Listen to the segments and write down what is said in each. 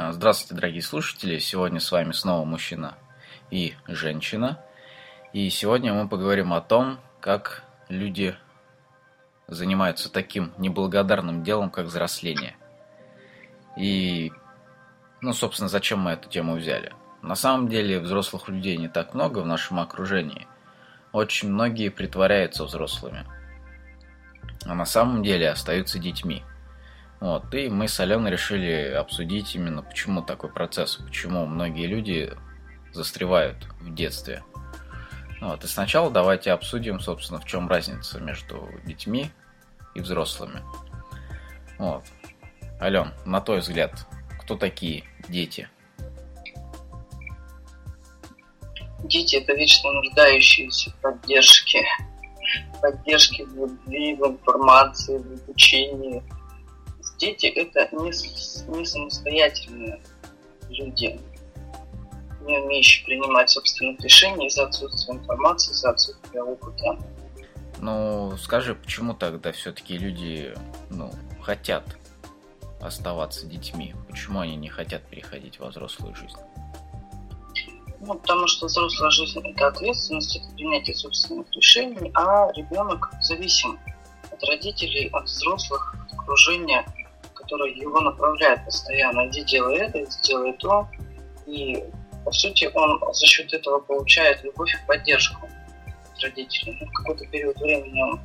А, здравствуйте, дорогие слушатели. Сегодня с вами снова мужчина и женщина. И сегодня мы поговорим о том, как люди занимаются таким неблагодарным делом, как взросление. И, ну, собственно, зачем мы эту тему взяли? На самом деле взрослых людей не так много в нашем окружении. Очень многие притворяются взрослыми. А на самом деле остаются детьми – вот, и мы с Аленой решили обсудить именно, почему такой процесс, почему многие люди застревают в детстве. Вот, и сначала давайте обсудим, собственно, в чем разница между детьми и взрослыми. Вот. Ален, на твой взгляд, кто такие дети? Дети – это вечно нуждающиеся в поддержке. Поддержке в любви, в информации, в обучении – дети это не, не самостоятельные люди, не умеющие принимать собственных решений из-за отсутствия информации, из-за отсутствия опыта. Ну, скажи, почему тогда все-таки люди ну, хотят оставаться детьми? Почему они не хотят переходить во взрослую жизнь? Ну, потому что взрослая жизнь – это ответственность, это принятие собственных решений, а ребенок зависим от родителей, от взрослых, от окружения – который его направляет постоянно, иди делай это, иди делай то. И, по сути, он за счет этого получает любовь и поддержку от родителей. Ну, в какой-то период времени он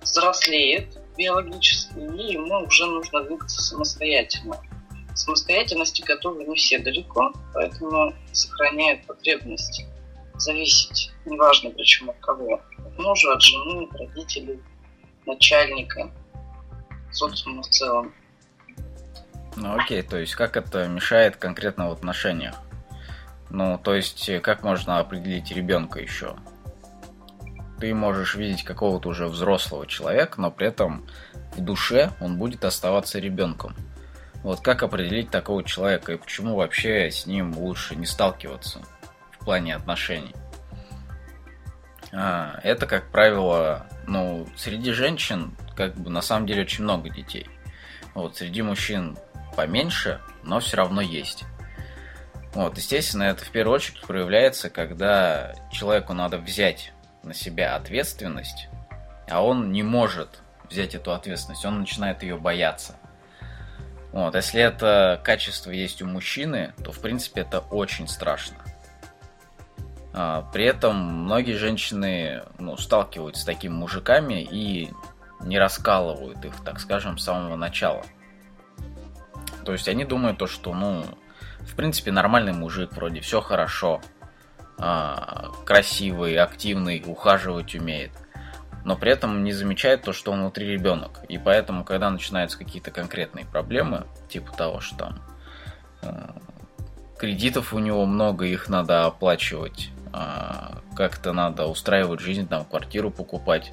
взрослеет биологически, и ему уже нужно двигаться самостоятельно. Самостоятельности готовы не все далеко, поэтому сохраняют потребность зависеть, неважно причем от кого, от мужа, от жены, от родителей, начальника – социума в целом. Ну окей, то есть как это мешает конкретно в отношениях? Ну, то есть как можно определить ребенка еще? Ты можешь видеть какого-то уже взрослого человека, но при этом в душе он будет оставаться ребенком. Вот как определить такого человека и почему вообще с ним лучше не сталкиваться в плане отношений? А, это, как правило, ну, среди женщин как бы на самом деле очень много детей. Вот, среди мужчин поменьше, но все равно есть. Вот, естественно, это в первую очередь проявляется, когда человеку надо взять на себя ответственность, а он не может взять эту ответственность, он начинает ее бояться. Вот, если это качество есть у мужчины, то в принципе это очень страшно. А, при этом многие женщины ну, сталкиваются с такими мужиками и не раскалывают их, так скажем, с самого начала. То есть они думают то, что, ну, в принципе, нормальный мужик, вроде все хорошо, а, красивый, активный, ухаживать умеет. Но при этом не замечает то, что он внутри ребенок. И поэтому, когда начинаются какие-то конкретные проблемы, типа того, что там э, кредитов у него много, их надо оплачивать, э, как-то надо устраивать жизнь, там, квартиру покупать,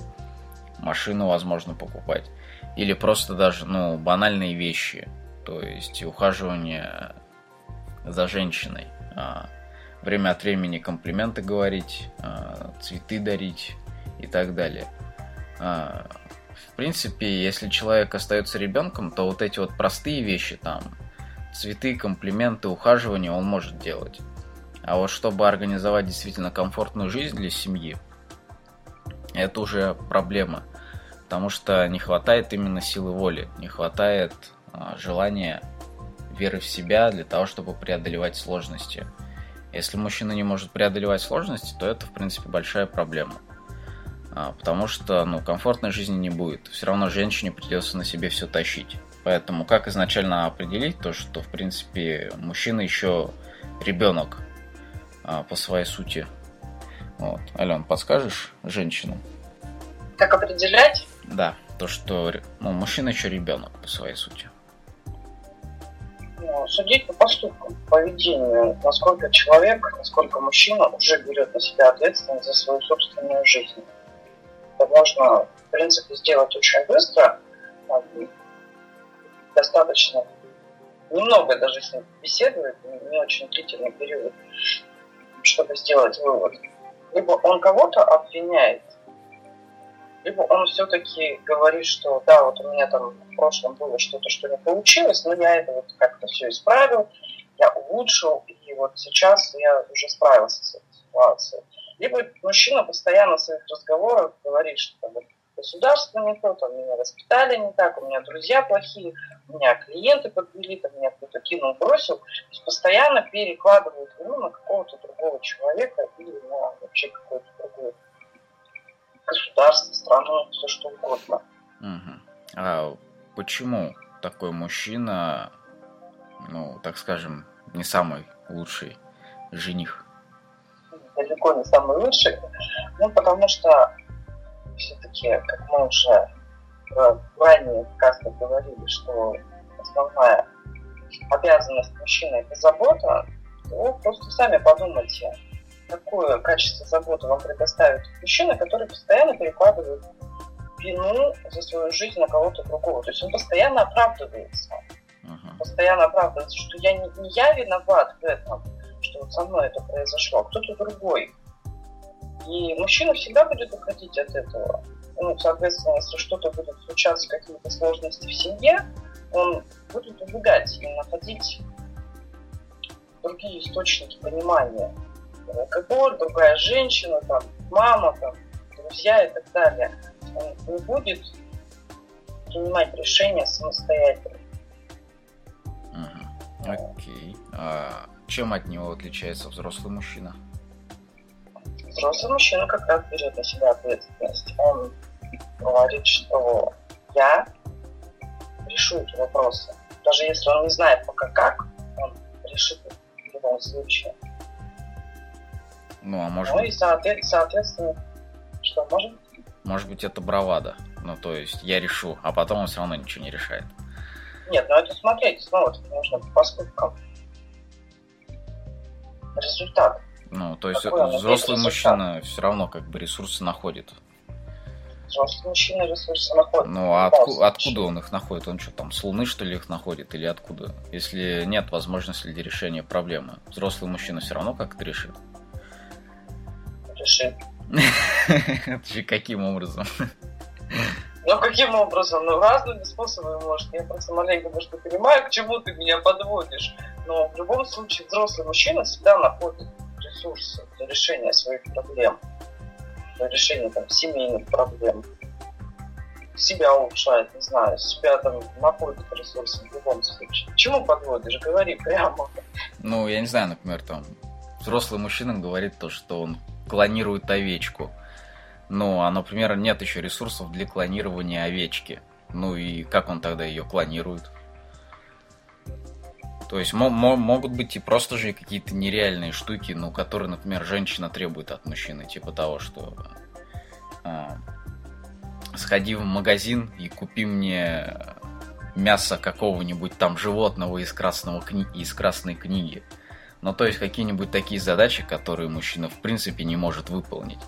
машину, возможно, покупать. Или просто даже, ну, банальные вещи. То есть ухаживание за женщиной. А, время от времени комплименты говорить, а, цветы дарить и так далее. А, в принципе, если человек остается ребенком, то вот эти вот простые вещи, там, цветы, комплименты, ухаживание он может делать. А вот чтобы организовать действительно комфортную жизнь для семьи, это уже проблема потому что не хватает именно силы воли, не хватает а, желания веры в себя для того, чтобы преодолевать сложности. Если мужчина не может преодолевать сложности, то это, в принципе, большая проблема. А, потому что, ну, комфортной жизни не будет. Все равно женщине придется на себе все тащить. Поэтому как изначально определить то, что, в принципе, мужчина еще ребенок а, по своей сути? Вот. Ален, подскажешь женщинам? Как определять? Да, то, что ну, мужчина еще ребенок по своей сути. Ну, судить по поступкам, поведению, насколько человек, насколько мужчина уже берет на себя ответственность за свою собственную жизнь. Это можно, в принципе, сделать очень быстро, достаточно немного даже с ним беседовать, не очень длительный период, чтобы сделать вывод. Либо он кого-то обвиняет либо он все-таки говорит, что да, вот у меня там в прошлом было что-то, что не получилось, но я это вот как-то все исправил, я улучшил, и вот сейчас я уже справился с этой ситуацией. Либо мужчина постоянно в своих разговорах говорит, что там, государство не то, там, меня воспитали не так, у меня друзья плохие, у меня клиенты подвели, там, меня кто-то кинул, бросил. То есть постоянно перекладывают вину на какого-то другого человека или на вообще какое-то другое государство, страну, все что угодно. Угу. А почему такой мужчина, ну, так скажем, не самый лучший жених? Далеко не самый лучший. Ну, потому что все-таки, как мы уже в ранее в говорили, что основная обязанность мужчины – это забота, то просто сами подумайте, какое качество заботы вам предоставит мужчина, который постоянно перекладывает вину за свою жизнь на кого-то другого. То есть он постоянно оправдывается. Uh-huh. Постоянно оправдывается, что я не, не я виноват в этом, что вот со мной это произошло, а кто-то другой. И мужчина всегда будет уходить от этого. Ну, соответственно, если что-то будет случаться, какие-то сложности в семье, он будет убегать и находить другие источники понимания. Алкоголь, другая женщина, там, мама, там, друзья и так далее. Он не будет принимать решения самостоятельно. Окей. А чем от него отличается взрослый мужчина? взрослый мужчина как раз берет на себя ответственность. Он говорит, что я решу эти вопросы. Даже если он не знает пока как, он решит в любом случае. Ну, а может ну и соответственно, что может быть? Может быть, это бравада. Ну, то есть, я решу, а потом он все равно ничего не решает. Нет, ну это смотреть снова нужно по поступкам. Результат. Ну, то есть Какой взрослый мужчина все равно как бы ресурсы находит. Взрослый мужчина ресурсы находит. Ну, а отку- откуда он их находит? Он что, там, с Луны, что ли, их находит? Или откуда? Если нет возможности для решения проблемы, взрослый мужчина все равно как-то решит. Решит. Каким образом? Ну, каким образом? Ну, разными способами, может. Я просто маленько, может, понимаю, к чему ты меня подводишь. Но в любом случае взрослый мужчина всегда находит ресурсы для решения своих проблем, для решения там, семейных проблем. Себя улучшает, не знаю, себя там находит ресурсы в любом случае. чему подводишь? Говори прямо. Ну, я не знаю, например, там взрослый мужчина говорит то, что он клонирует овечку. Ну, а, например, нет еще ресурсов для клонирования овечки. Ну и как он тогда ее клонирует? То есть могут быть и просто же какие-то нереальные штуки, ну, которые, например, женщина требует от мужчины, типа того, что э, сходи в магазин и купи мне мясо какого-нибудь там животного из, красного кни... из красной книги. Ну, то есть какие-нибудь такие задачи, которые мужчина в принципе не может выполнить.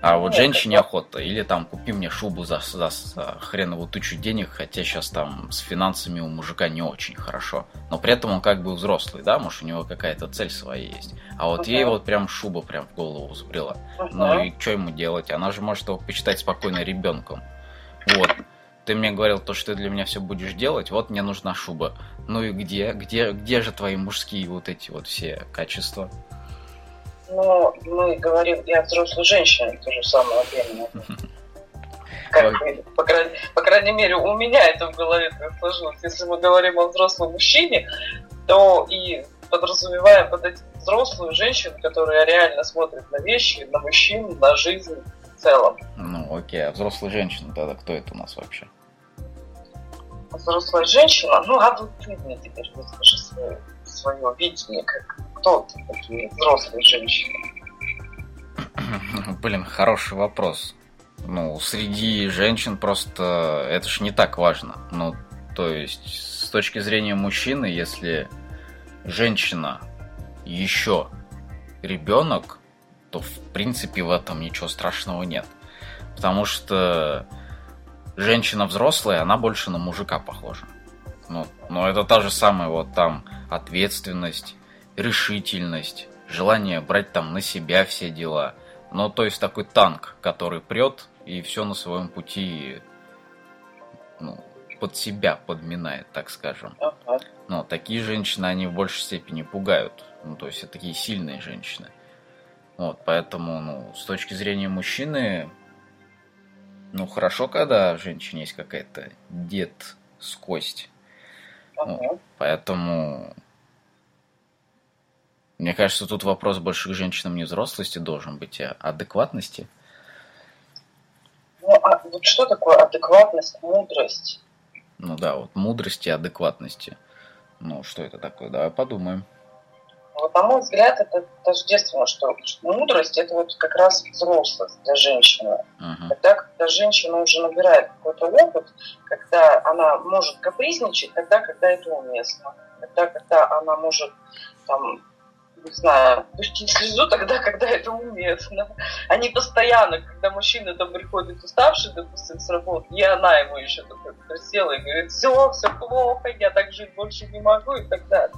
А вот женщине охота. Или там купи мне шубу за, за, за хреновую тучу денег, хотя сейчас там с финансами у мужика не очень хорошо. Но при этом он как бы взрослый, да, может у него какая-то цель своя есть. А вот ей вот прям шуба прям в голову взбрела. Ну и что ему делать? Она же может его почитать спокойно ребенком. Вот. Ты мне говорил то, что ты для меня все будешь делать, вот мне нужна шуба. Ну и где? Где, где же твои мужские вот эти вот все качества? но мы говорим и о взрослой женщине то же самое время. Как, по, крайней, по крайней мере, у меня это в голове так сложилось. Если мы говорим о взрослом мужчине, то и подразумеваем под этим взрослую женщину, которая реально смотрит на вещи, на мужчин, на жизнь целом. Ну, окей, а взрослая женщина тогда кто это у нас вообще? Взрослая женщина? Ну, а вот ты мне теперь выскажи свое, свое видение, как кто такие взрослые женщины? Блин, хороший вопрос. Ну, среди женщин просто это ж не так важно. Ну, то есть, с точки зрения мужчины, если женщина еще ребенок, то в принципе в этом ничего страшного нет. Потому что женщина взрослая, она больше на мужика похожа. Ну, но это та же самая вот там ответственность, решительность, желание брать там на себя все дела. Ну, то есть такой танк, который прет и все на своем пути ну, под себя подминает, так скажем. Но такие женщины, они в большей степени пугают. Ну, то есть это такие сильные женщины. Вот, поэтому, ну, с точки зрения мужчины, ну, хорошо, когда в женщине есть какая-то детскость. Ну, поэтому, мне кажется, тут вопрос больше к женщинам не взрослости должен быть, а адекватности. Ну, а вот что такое адекватность, мудрость? Ну да, вот мудрости и адекватности. Ну, что это такое? Давай подумаем. Вот, на мой взгляд, это тождественно, что мудрость – это вот как раз взрослость для женщины. Uh-huh. Тогда, когда женщина уже набирает какой-то опыт, когда она может капризничать, тогда, когда это уместно. Тогда, когда она может там, не знаю, пустить слезу тогда, когда это уместно. А не постоянно, когда мужчина там приходит уставший, допустим, с работы, и она ему еще такой присела и говорит, все, все плохо, я так жить больше не могу и так далее.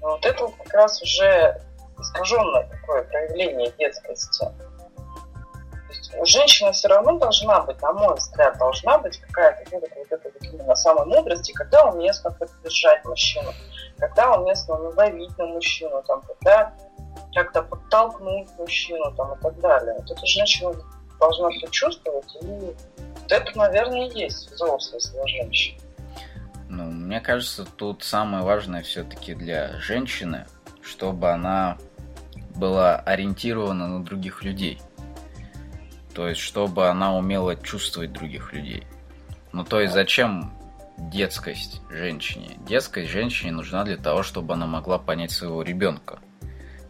Но вот это вот как раз уже искаженное такое проявление детскости. То есть у женщины все равно должна быть, на мой взгляд, должна быть какая-то ну, вот эта вот именно самая мудрость, и когда уместно поддержать мужчину когда уместно надавить на мужчину, там, когда как-то подтолкнуть мужчину там, и так далее. Вот эта женщина должна все чувствовать, и вот это, наверное, и есть взрослость для женщин. Ну, мне кажется, тут самое важное все-таки для женщины, чтобы она была ориентирована на других людей. То есть, чтобы она умела чувствовать других людей. Ну, то есть, зачем детскость женщине. Детскость женщине нужна для того, чтобы она могла понять своего ребенка.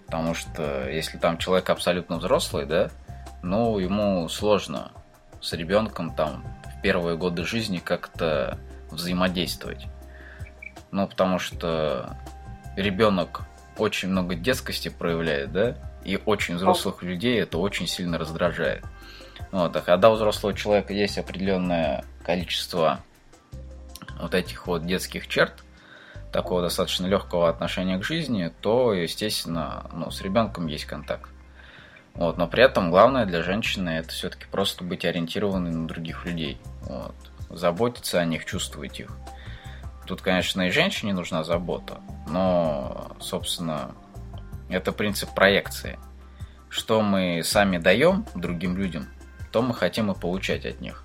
Потому что если там человек абсолютно взрослый, да, ну, ему сложно с ребенком там в первые годы жизни как-то взаимодействовать. Ну, потому что ребенок очень много детскости проявляет, да, и очень взрослых людей это очень сильно раздражает. Вот, а когда у взрослого человека есть определенное количество вот этих вот детских черт, такого достаточно легкого отношения к жизни, то, естественно, ну, с ребенком есть контакт. Вот, но при этом главное для женщины это все-таки просто быть ориентированной на других людей. Вот, заботиться о них, чувствовать их. Тут, конечно, и женщине нужна забота, но, собственно, это принцип проекции. Что мы сами даем другим людям, то мы хотим и получать от них.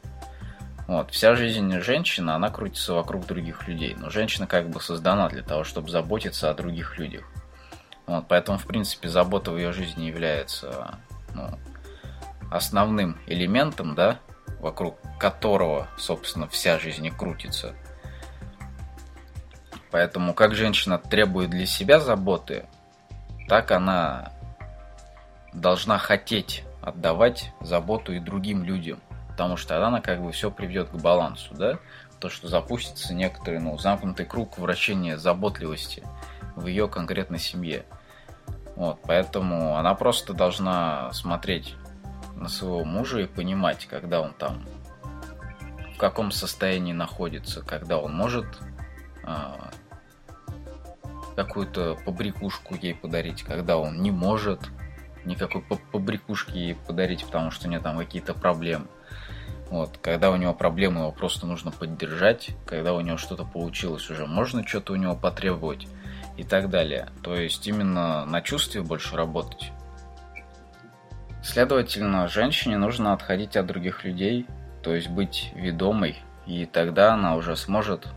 Вот, вся жизнь женщины, она крутится вокруг других людей. Но женщина как бы создана для того, чтобы заботиться о других людях. Вот, поэтому, в принципе, забота в ее жизни является ну, основным элементом, да, вокруг которого, собственно, вся жизнь и крутится. Поэтому, как женщина требует для себя заботы, так она должна хотеть отдавать заботу и другим людям – потому что тогда она как бы все приведет к балансу, да, то, что запустится некоторый, ну, замкнутый круг вращения заботливости в ее конкретной семье. Вот, поэтому она просто должна смотреть на своего мужа и понимать, когда он там, в каком состоянии находится, когда он может а, какую-то побрякушку ей подарить, когда он не может никакой побрякушки ей подарить, потому что у нее там какие-то проблемы. Вот, когда у него проблемы, его просто нужно поддержать. Когда у него что-то получилось, уже можно что-то у него потребовать и так далее. То есть именно на чувстве больше работать. Следовательно, женщине нужно отходить от других людей, то есть быть ведомой, и тогда она уже сможет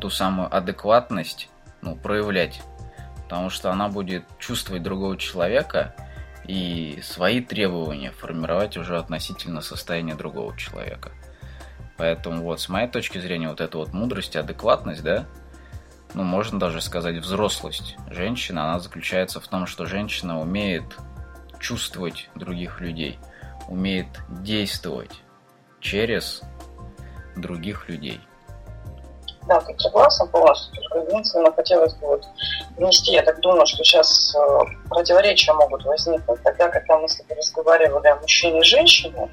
ту самую адекватность ну, проявлять. Потому что она будет чувствовать другого человека – и свои требования формировать уже относительно состояния другого человека. Поэтому вот с моей точки зрения вот эта вот мудрость, адекватность, да, ну можно даже сказать взрослость женщины, она заключается в том, что женщина умеет чувствовать других людей, умеет действовать через других людей. Да, ты согласен полностью. Только единственное, хотелось бы вот внести, я так думаю, что сейчас э, противоречия могут возникнуть. Тогда, когда мы с тобой разговаривали о мужчине и женщине,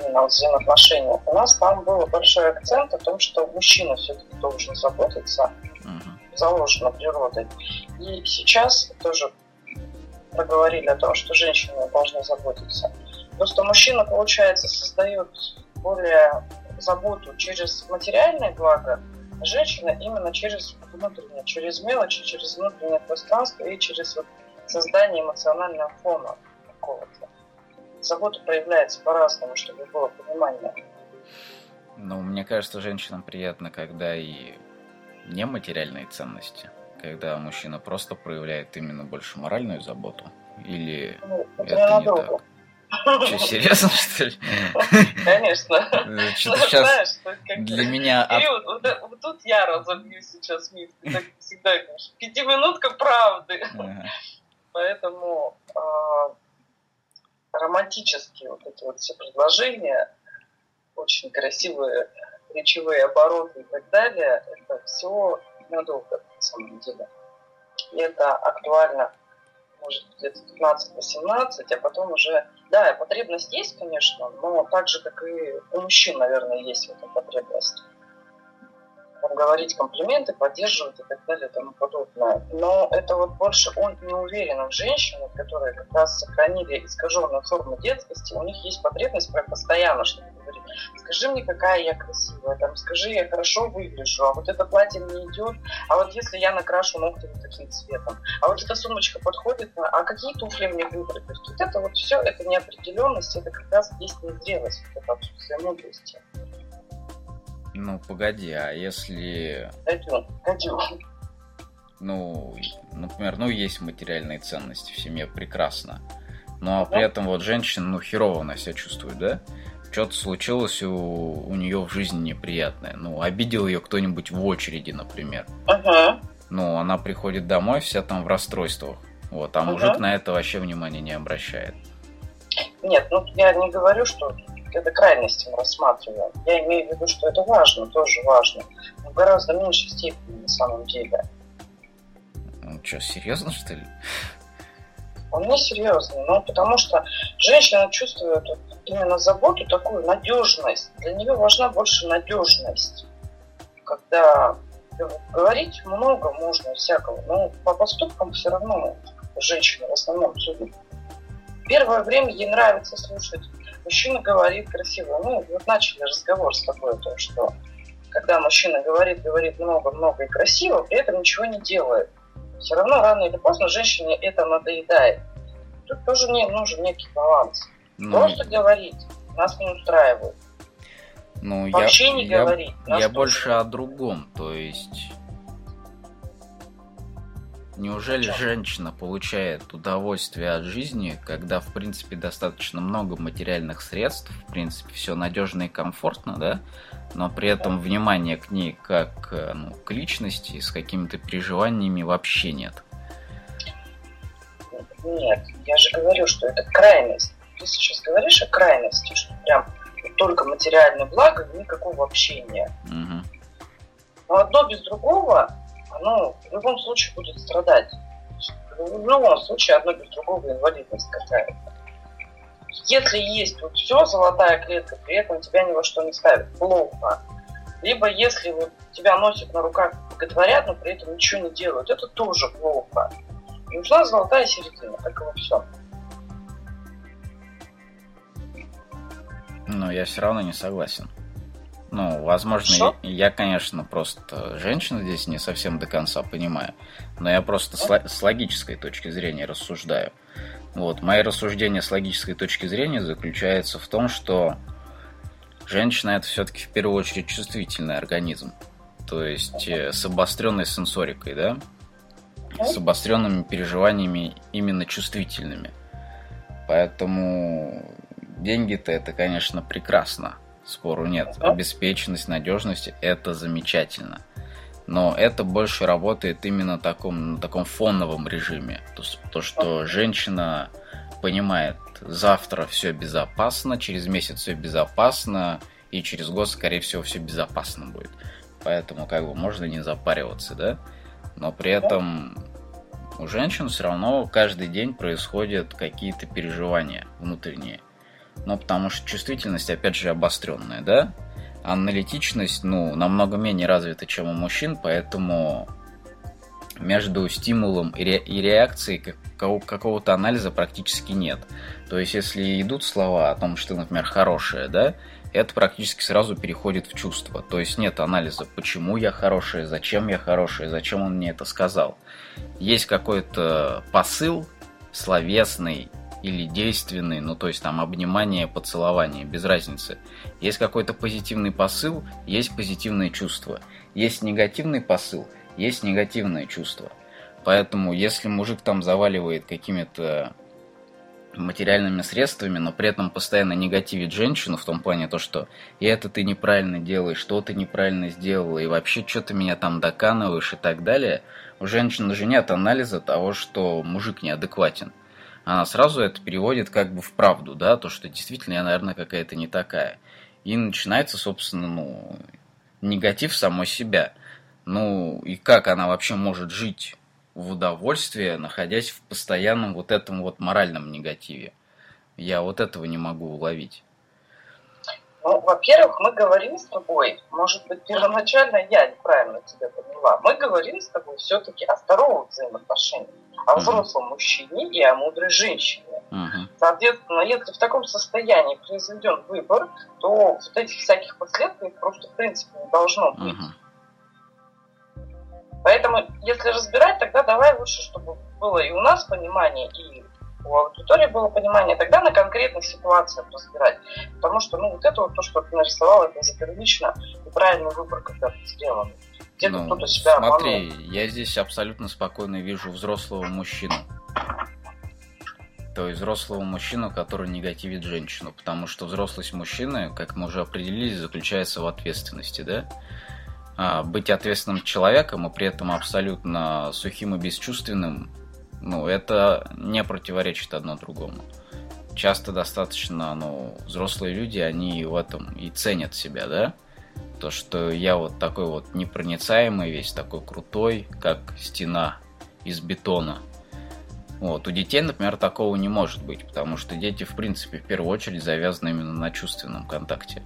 именно взаимоотношениях, у нас там был большой акцент о том, что мужчина все-таки должен заботиться, uh-huh. заложено природой. И сейчас тоже проговорили о том, что женщины должны заботиться. Просто мужчина, получается, создает более заботу через материальное благо, а женщина именно через внутреннее, через мелочи, через внутреннее пространство и через вот создание эмоционального фона какого-то. Забота проявляется по-разному, чтобы было понимание. Ну, мне кажется, женщинам приятно, когда и нематериальные ценности, когда мужчина просто проявляет именно больше моральную заботу, или ну, это, это не так? Что, серьезно, что ли? Конечно. Что-то ну, сейчас для меня... Кирилл, вот, вот тут я разобью сейчас миф. Ты так всегда говоришь. Пятиминутка правды. Поэтому э, романтические вот эти вот все предложения, очень красивые речевые обороты и так далее, это все надолго на самом деле. И это актуально, может, где-то 15-18, а потом уже да, потребность есть, конечно, но так же, как и у мужчин, наверное, есть в этом потребность. Говорить комплименты, поддерживать и так далее и тому подобное. Но это вот больше он не уверен в женщинах, которые как раз сохранили искаженную форму детскости. У них есть потребность прям постоянно что-то говорить. Скажи мне, какая я красивая, там, скажи, я хорошо выгляжу, а вот это платье мне идет, а вот если я накрашу ногти вот таким цветом, а вот эта сумочка подходит, а какие туфли мне выбрать? То есть вот это вот все, это неопределенность, это как раз есть незрелость, это отсутствие мудрости. Ну, погоди, а если... Ну, например, ну, есть материальные ценности в семье, прекрасно. Ну, а при этом вот женщина, ну, херово она себя чувствует, да? что-то случилось у, у нее в жизни неприятное. Ну, обидел ее кто-нибудь в очереди, например. Ага. Ну, она приходит домой, вся там в расстройствах. Вот, а мужик на это вообще внимания не обращает. Нет, ну я не говорю, что это крайности мы рассматриваем. Я имею в виду, что это важно, тоже важно. Но в гораздо меньшей степени на самом деле. Ну что, серьезно, что ли? Он не серьезный, ну, потому что женщина чувствует именно заботу, такую надежность. Для нее важна больше надежность. Когда говорить много можно всякого, но по поступкам все равно женщина в основном судит. Первое время ей нравится слушать. Мужчина говорит красиво. Ну, вот начали разговор с тобой о том, что когда мужчина говорит, говорит много-много и красиво, при этом ничего не делает. Все равно рано или поздно женщине это надоедает. Тут тоже не, нужен некий баланс. Ну, Просто говорить нас не устраивает. Ну, Вообще я, не я, говорить. Я больше о другом. То есть Неужели женщина получает удовольствие от жизни, когда, в принципе, достаточно много материальных средств, в принципе, все надежно и комфортно, да? Но при этом внимания к ней как э, ну, к личности с какими-то переживаниями вообще нет. Нет, я же говорю, что это крайность. Ты сейчас говоришь о крайности, что прям только материальное благо, никакого общения. Угу. Но одно без другого оно в любом случае будет страдать. В любом случае одно без другого инвалидность какая-то. Если есть вот все, золотая клетка, при этом тебя ни во что не ставит, плохо. Либо если вот тебя носят на руках, боготворят, но при этом ничего не делают, это тоже плохо. И нужна золотая середина, как и во всем. Но я все равно не согласен. Ну, возможно, я, я, конечно, просто женщина здесь не совсем до конца понимаю, но я просто с, с логической точки зрения рассуждаю. Вот, мои рассуждения с логической точки зрения заключается в том, что женщина это все-таки в первую очередь чувствительный организм, то есть э, с обостренной сенсорикой, да, с обостренными переживаниями именно чувствительными. Поэтому деньги-то это, конечно, прекрасно спору нет. Обеспеченность, надежность – это замечательно. Но это больше работает именно таком, на таком фоновом режиме. То, то, что женщина понимает, завтра все безопасно, через месяц все безопасно, и через год, скорее всего, все безопасно будет. Поэтому как бы можно не запариваться, да? Но при этом у женщин все равно каждый день происходят какие-то переживания внутренние. Ну, потому что чувствительность, опять же, обостренная, да? Аналитичность, ну, намного менее развита, чем у мужчин, поэтому между стимулом и, ре- и реакцией какого-то анализа практически нет. То есть, если идут слова о том, что ты, например, хорошая, да, это практически сразу переходит в чувство. То есть нет анализа, почему я хорошая, зачем я хорошая, зачем он мне это сказал. Есть какой-то посыл словесный или действенный, ну то есть там обнимание, поцелование, без разницы. Есть какой-то позитивный посыл, есть позитивные чувства. Есть негативный посыл, есть негативное чувство. Поэтому если мужик там заваливает какими-то материальными средствами, но при этом постоянно негативит женщину в том плане то, что и это ты неправильно делаешь, что ты неправильно сделала, и вообще что ты меня там доканываешь и так далее, у женщины же нет анализа того, что мужик неадекватен. Она сразу это переводит как бы в правду, да, то, что действительно я, наверное, какая-то не такая. И начинается, собственно, ну, негатив самой себя. Ну, и как она вообще может жить в удовольствие, находясь в постоянном вот этом вот моральном негативе. Я вот этого не могу уловить. Ну, во-первых, мы говорили с тобой, может быть, первоначально я неправильно тебя поняла, мы говорили с тобой все-таки о здоровых взаимоотношениях, о взрослом uh-huh. мужчине и о мудрой женщине. Uh-huh. Соответственно, если в таком состоянии произведен выбор, то вот этих всяких последствий просто в принципе не должно быть. Uh-huh. Поэтому, если разбирать, тогда давай лучше, чтобы было и у нас понимание, и у аудитории было понимание, тогда на конкретных ситуациях разбирать. Потому что, ну, вот это вот то, что ты нарисовал, это уже первично и правильный выбор, когда ты сделан. Где-то ну, кто-то себя Смотри, обманул. я здесь абсолютно спокойно вижу взрослого мужчину. То есть взрослого мужчину, который негативит женщину. Потому что взрослость мужчины, как мы уже определили, заключается в ответственности, да? А, быть ответственным человеком и при этом абсолютно сухим и бесчувственным, ну, это не противоречит одно другому. Часто достаточно, ну, взрослые люди, они в этом и ценят себя, да? То, что я вот такой вот непроницаемый, весь такой крутой, как стена из бетона. Вот. У детей, например, такого не может быть, потому что дети, в принципе, в первую очередь завязаны именно на чувственном контакте.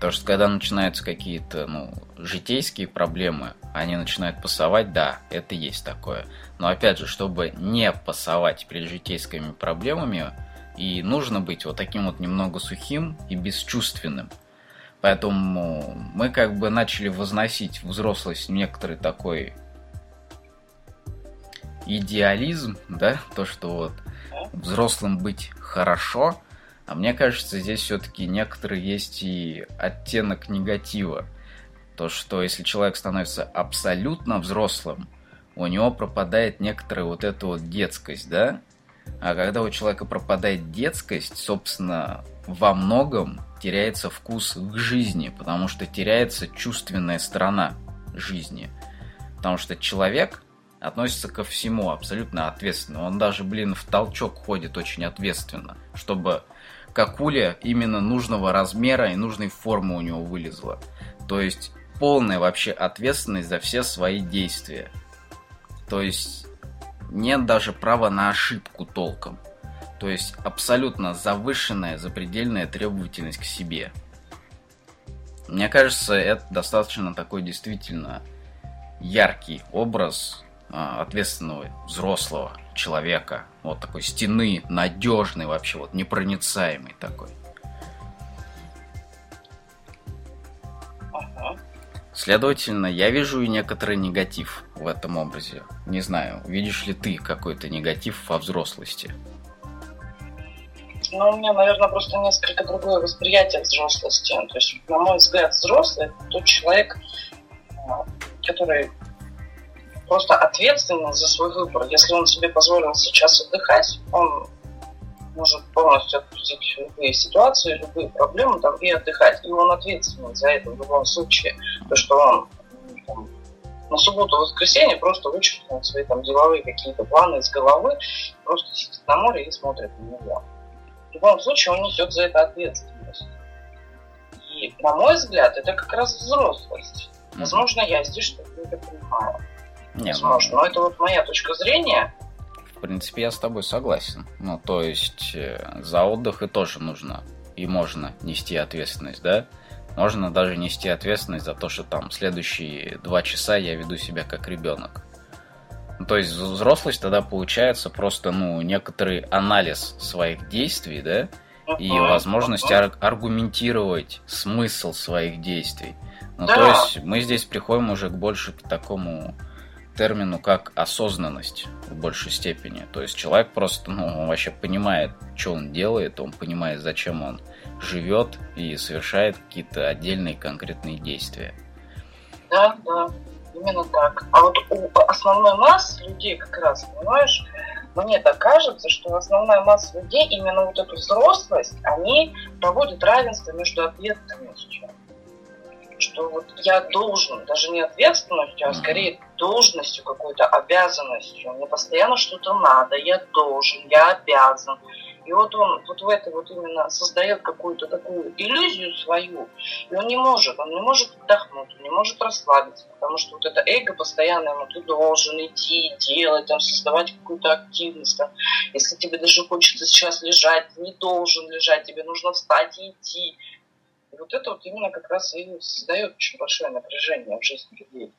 Потому что когда начинаются какие-то ну, житейские проблемы, они начинают пасовать, да, это есть такое. Но опять же, чтобы не пасовать перед житейскими проблемами, и нужно быть вот таким вот немного сухим и бесчувственным. Поэтому мы как бы начали возносить взрослость некоторый такой идеализм, да, то, что вот взрослым быть хорошо – а мне кажется, здесь все-таки некоторый есть и оттенок негатива. То, что если человек становится абсолютно взрослым, у него пропадает некоторая вот эта вот детскость, да? А когда у человека пропадает детскость, собственно, во многом теряется вкус к жизни, потому что теряется чувственная сторона жизни. Потому что человек относится ко всему абсолютно ответственно. Он даже, блин, в толчок ходит очень ответственно, чтобы какуля именно нужного размера и нужной формы у него вылезла. То есть полная вообще ответственность за все свои действия. То есть нет даже права на ошибку толком. То есть абсолютно завышенная, запредельная требовательность к себе. Мне кажется, это достаточно такой действительно яркий образ а, ответственного взрослого человека. Вот такой стены, надежный вообще, вот непроницаемый такой. Следовательно, я вижу и некоторый негатив в этом образе. Не знаю, видишь ли ты какой-то негатив во взрослости? Ну, у меня, наверное, просто несколько другое восприятие взрослости. То есть, на мой взгляд, взрослый – тот человек, а, который просто ответственен за свой выбор. Если он себе позволил сейчас отдыхать, он может полностью отпустить любые ситуации, любые проблемы там, и отдыхать. И он ответственен за это в любом случае. То, что он там, на субботу, воскресенье просто вычеркнул свои там деловые какие-то планы из головы, просто сидит на море и смотрит на него. В любом случае он несет за это ответственность. И, на мой взгляд, это как раз взрослость. Возможно, я здесь что-то не понимаю. Возможно, ну... но это вот моя точка зрения. В принципе, я с тобой согласен. Ну, то есть, э, за отдых и тоже нужно и можно нести ответственность, да? Можно даже нести ответственность за то, что там следующие два часа я веду себя как ребенок. Ну, то есть взрослость тогда получается просто, ну, некоторый анализ своих действий, да, и возможность ар- аргументировать смысл своих действий. Ну, да. то есть мы здесь приходим уже к больше к такому термину, как осознанность в большей степени. То есть человек просто, ну, он вообще понимает, что он делает, он понимает, зачем он живет и совершает какие-то отдельные конкретные действия. Да, да, именно так. А вот у основной массы людей как раз, понимаешь, мне так кажется, что основная масса людей, именно вот эту взрослость, они проводят равенство между ответственностью. Что вот я должен, даже не ответственностью, а скорее должностью какой-то, обязанностью. Мне постоянно что-то надо, я должен, я обязан. И вот он вот в это вот именно создает какую-то такую иллюзию свою, и он не может, он не может отдохнуть, он не может расслабиться, потому что вот это эго постоянно ему ты должен идти, делать, там, создавать какую-то активность. Там. Если тебе даже хочется сейчас лежать, не должен лежать, тебе нужно встать и идти. И вот это вот именно как раз и создает очень большое напряжение в жизни людей.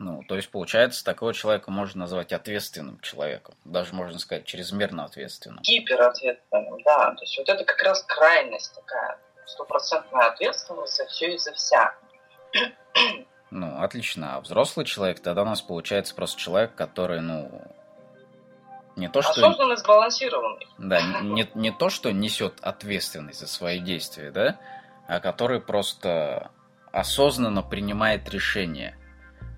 Ну, то есть, получается, такого человека можно назвать ответственным человеком. Даже, можно сказать, чрезмерно ответственным. Гиперответственным, да. То есть, вот это как раз крайность такая. Стопроцентная ответственность за все и за вся. Ну, отлично. А взрослый человек, тогда у нас получается просто человек, который, ну, не то, что... Осознанный, сбалансированный. Да, не, не то, что несет ответственность за свои действия, да, а который просто осознанно принимает решения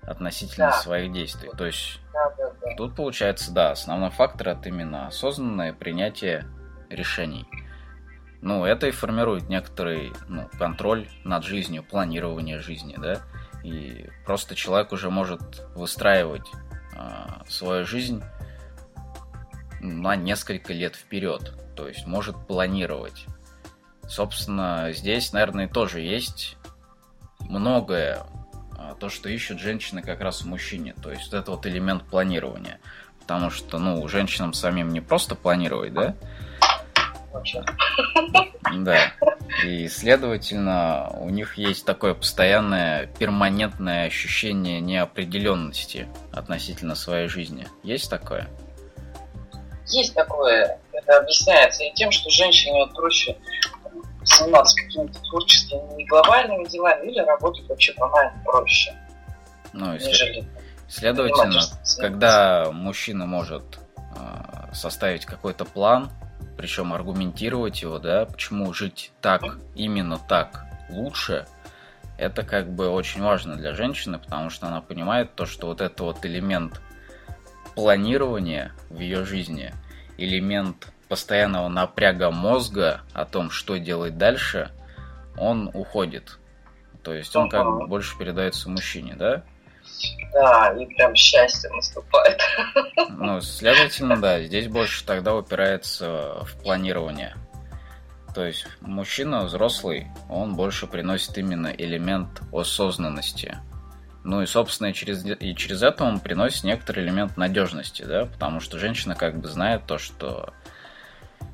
относительно да. своих действий. То есть да, да, да. тут получается, да, основной фактор это именно осознанное принятие решений. Ну, это и формирует некоторый ну, контроль над жизнью, планирование жизни, да. И просто человек уже может выстраивать э, свою жизнь на несколько лет вперед. То есть может планировать. Собственно, здесь, наверное, тоже есть многое то, что ищут женщины как раз в мужчине. То есть это вот элемент планирования. Потому что, ну, женщинам самим не просто планировать, да? Да. И, следовательно, у них есть такое постоянное, перманентное ощущение неопределенности относительно своей жизни. Есть такое? Есть такое. Это объясняется и тем, что женщине вот проще заниматься какими-то творческими не глобальными делами или работать вообще банально проще. Ну, нежели следовательно, когда мужчина может э, составить какой-то план, причем аргументировать его, да, почему жить так, именно так лучше, это как бы очень важно для женщины, потому что она понимает то, что вот этот вот элемент планирования в ее жизни, элемент постоянного напряга мозга о том, что делать дальше, он уходит. То есть он как бы больше передается мужчине, да? Да, и прям счастье наступает. Ну, следовательно, да, здесь больше тогда упирается в планирование. То есть мужчина взрослый, он больше приносит именно элемент осознанности. Ну и, собственно, и через, и через это он приносит некоторый элемент надежности, да, потому что женщина как бы знает то, что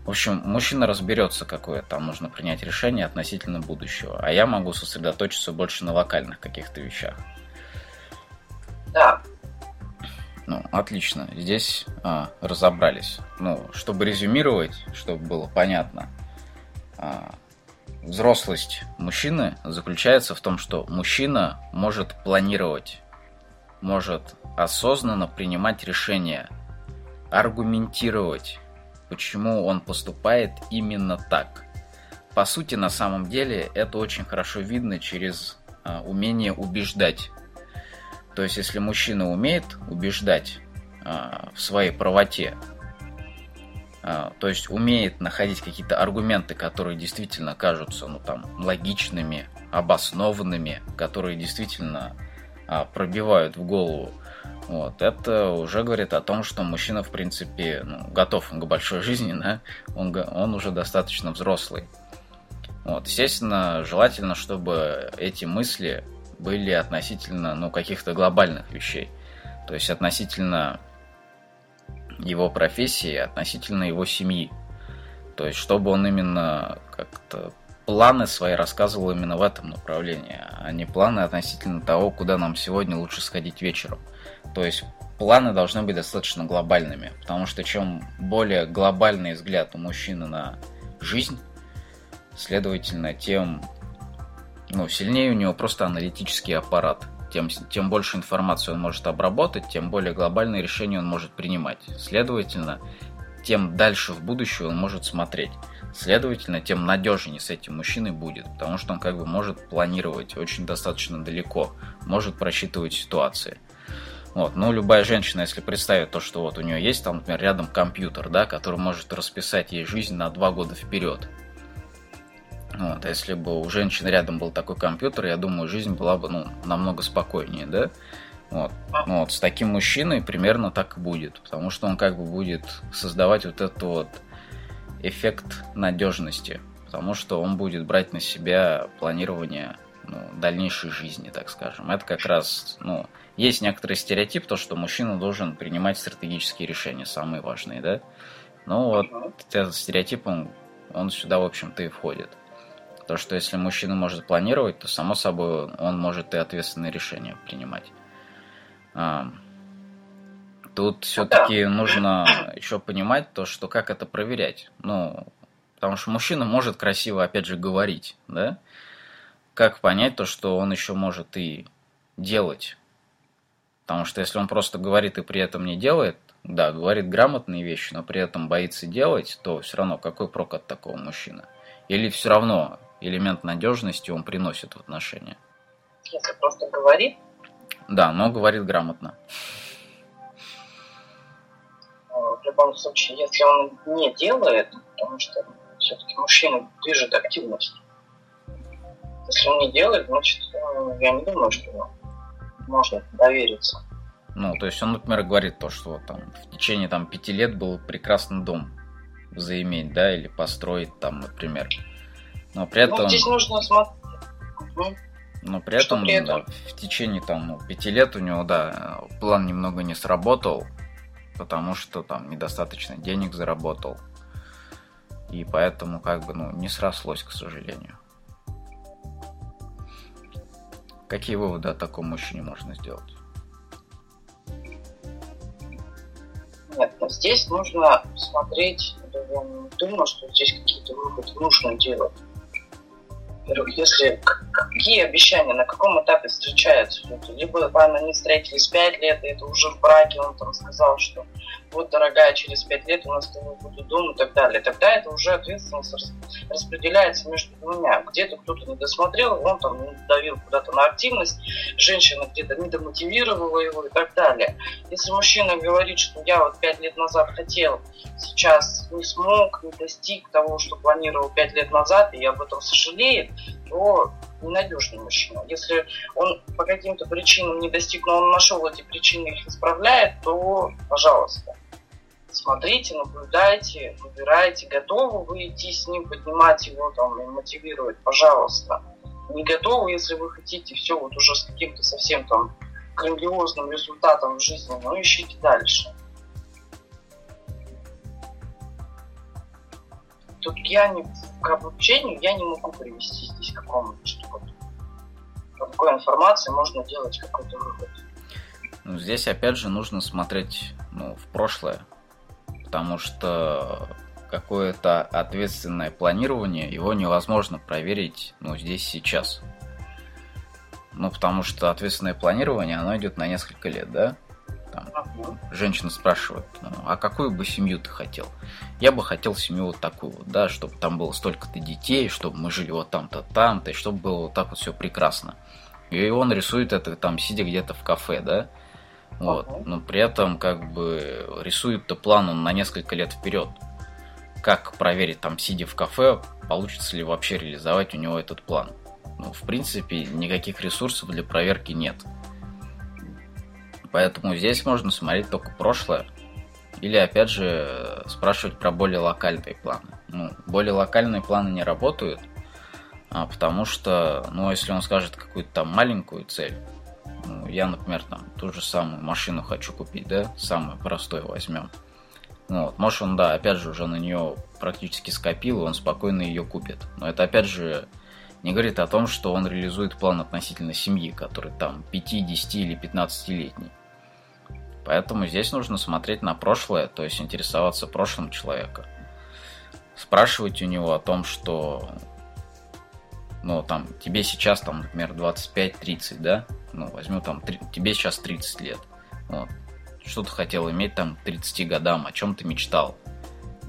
в общем, мужчина разберется, какое там нужно принять решение относительно будущего, а я могу сосредоточиться больше на локальных каких-то вещах. Да. Ну, отлично. Здесь а, разобрались. Ну, чтобы резюмировать, чтобы было понятно, а, взрослость мужчины заключается в том, что мужчина может планировать, может осознанно принимать решения, аргументировать почему он поступает именно так. По сути, на самом деле, это очень хорошо видно через а, умение убеждать. То есть, если мужчина умеет убеждать а, в своей правоте, а, то есть умеет находить какие-то аргументы, которые действительно кажутся, ну там, логичными, обоснованными, которые действительно а, пробивают в голову вот, это уже говорит о том, что мужчина, в принципе, ну, готов к большой жизни, да? он, он уже достаточно взрослый. Вот, естественно, желательно, чтобы эти мысли были относительно ну, каких-то глобальных вещей. То есть относительно его профессии, относительно его семьи. То есть, чтобы он именно как-то планы свои рассказывал именно в этом направлении, а не планы относительно того, куда нам сегодня лучше сходить вечером. То есть планы должны быть достаточно глобальными, потому что чем более глобальный взгляд у мужчины на жизнь, следовательно, тем ну, сильнее у него просто аналитический аппарат. Тем, тем больше информации он может обработать, тем более глобальные решения он может принимать. Следовательно, тем дальше в будущее он может смотреть. Следовательно, тем надежнее с этим мужчиной будет, потому что он как бы может планировать очень достаточно далеко, может просчитывать ситуации. Вот. Ну, любая женщина, если представит то, что вот у нее есть там, например, рядом компьютер, да, который может расписать ей жизнь на два года вперед. Вот. А если бы у женщины рядом был такой компьютер, я думаю, жизнь была бы ну, намного спокойнее, да? Вот. Ну, вот. С таким мужчиной примерно так и будет, потому что он как бы будет создавать вот этот вот эффект надежности, потому что он будет брать на себя планирование ну, дальнейшей жизни, так скажем. Это как раз, ну, есть некоторый стереотип, то, что мужчина должен принимать стратегические решения, самые важные, да? Ну вот этот стереотип, он, он сюда, в общем-то, и входит. То, что если мужчина может планировать, то, само собой, он может и ответственные решения принимать. А, тут все-таки нужно еще понимать то, что как это проверять. Ну, потому что мужчина может красиво, опять же, говорить, да? Как понять то, что он еще может и делать? Потому что если он просто говорит и при этом не делает, да, говорит грамотные вещи, но при этом боится делать, то все равно какой прок от такого мужчины? Или все равно элемент надежности он приносит в отношения? Если просто говорит, да, но говорит грамотно. В любом случае, если он не делает, потому что все-таки мужчина движет активность. Если он не делает, значит, э, я не думаю, что можно довериться. Ну, то есть он, например, говорит то, что там в течение там пяти лет был прекрасный дом заиметь, да, или построить там, например. Но при ну, этом... Ну, здесь нужно смотреть. Но при этом, при этом? Да, в течение там ну, пяти лет у него, да, план немного не сработал, потому что там недостаточно денег заработал. И поэтому как бы, ну, не срослось, к сожалению. Какие выводы о таком мужчине можно сделать? Нет, здесь нужно смотреть, я не думаю, что здесь какие-то выводы нужно делать. Если какие обещания, на каком этапе встречаются люди. Либо они встретились 5 лет, и это уже в браке, он там сказал, что вот, дорогая, через 5 лет у нас будет дом и так далее. Тогда это уже ответственность распределяется между двумя. Где-то кто-то не досмотрел, он там давил куда-то на активность, женщина где-то не демотивировала его и так далее. Если мужчина говорит, что я вот 5 лет назад хотел, сейчас не смог, не достиг того, что планировал 5 лет назад, и я об этом сожалею, то ненадежный мужчина. Если он по каким-то причинам не достиг, но он нашел эти причины их исправляет, то, пожалуйста, смотрите, наблюдайте, выбирайте, готовы вы идти с ним, поднимать его там и мотивировать, пожалуйста. Не готовы, если вы хотите все вот уже с каким-то совсем там грандиозным результатом в жизни, но ищите дальше. Тут я не к обучению я не могу привести здесь какому-то, что вот по такой информации можно делать какой-то вывод. Ну, здесь опять же нужно смотреть ну, в прошлое, потому что какое-то ответственное планирование, его невозможно проверить ну, здесь сейчас. Ну, потому что ответственное планирование, оно идет на несколько лет, да? Там, женщина спрашивает, ну, а какую бы семью ты хотел? Я бы хотел семью вот такую вот, да, чтобы там было столько-то детей, чтобы мы жили вот там-то, там-то, и чтобы было вот так вот все прекрасно. И он рисует это там, сидя где-то в кафе, да, вот. Но при этом как бы рисует-то план он на несколько лет вперед. Как проверить там, сидя в кафе, получится ли вообще реализовать у него этот план. Ну, в принципе, никаких ресурсов для проверки нет. Поэтому здесь можно смотреть только прошлое. Или, опять же, спрашивать про более локальные планы. Ну, более локальные планы не работают, а потому что, ну, если он скажет какую-то там маленькую цель, ну, я, например, там ту же самую машину хочу купить, да, самую простую возьмем. Ну, вот, может, он, да, опять же, уже на нее практически скопил, и он спокойно ее купит. Но это, опять же, не говорит о том, что он реализует план относительно семьи, который там 5, 10 или 15-летний. Поэтому здесь нужно смотреть на прошлое, то есть интересоваться прошлым человека. Спрашивать у него о том, что ну, там, тебе сейчас, там, например, 25-30, да? Ну, возьму там, 3, тебе сейчас 30 лет. Вот. Что ты хотел иметь там к 30 годам, о чем ты мечтал?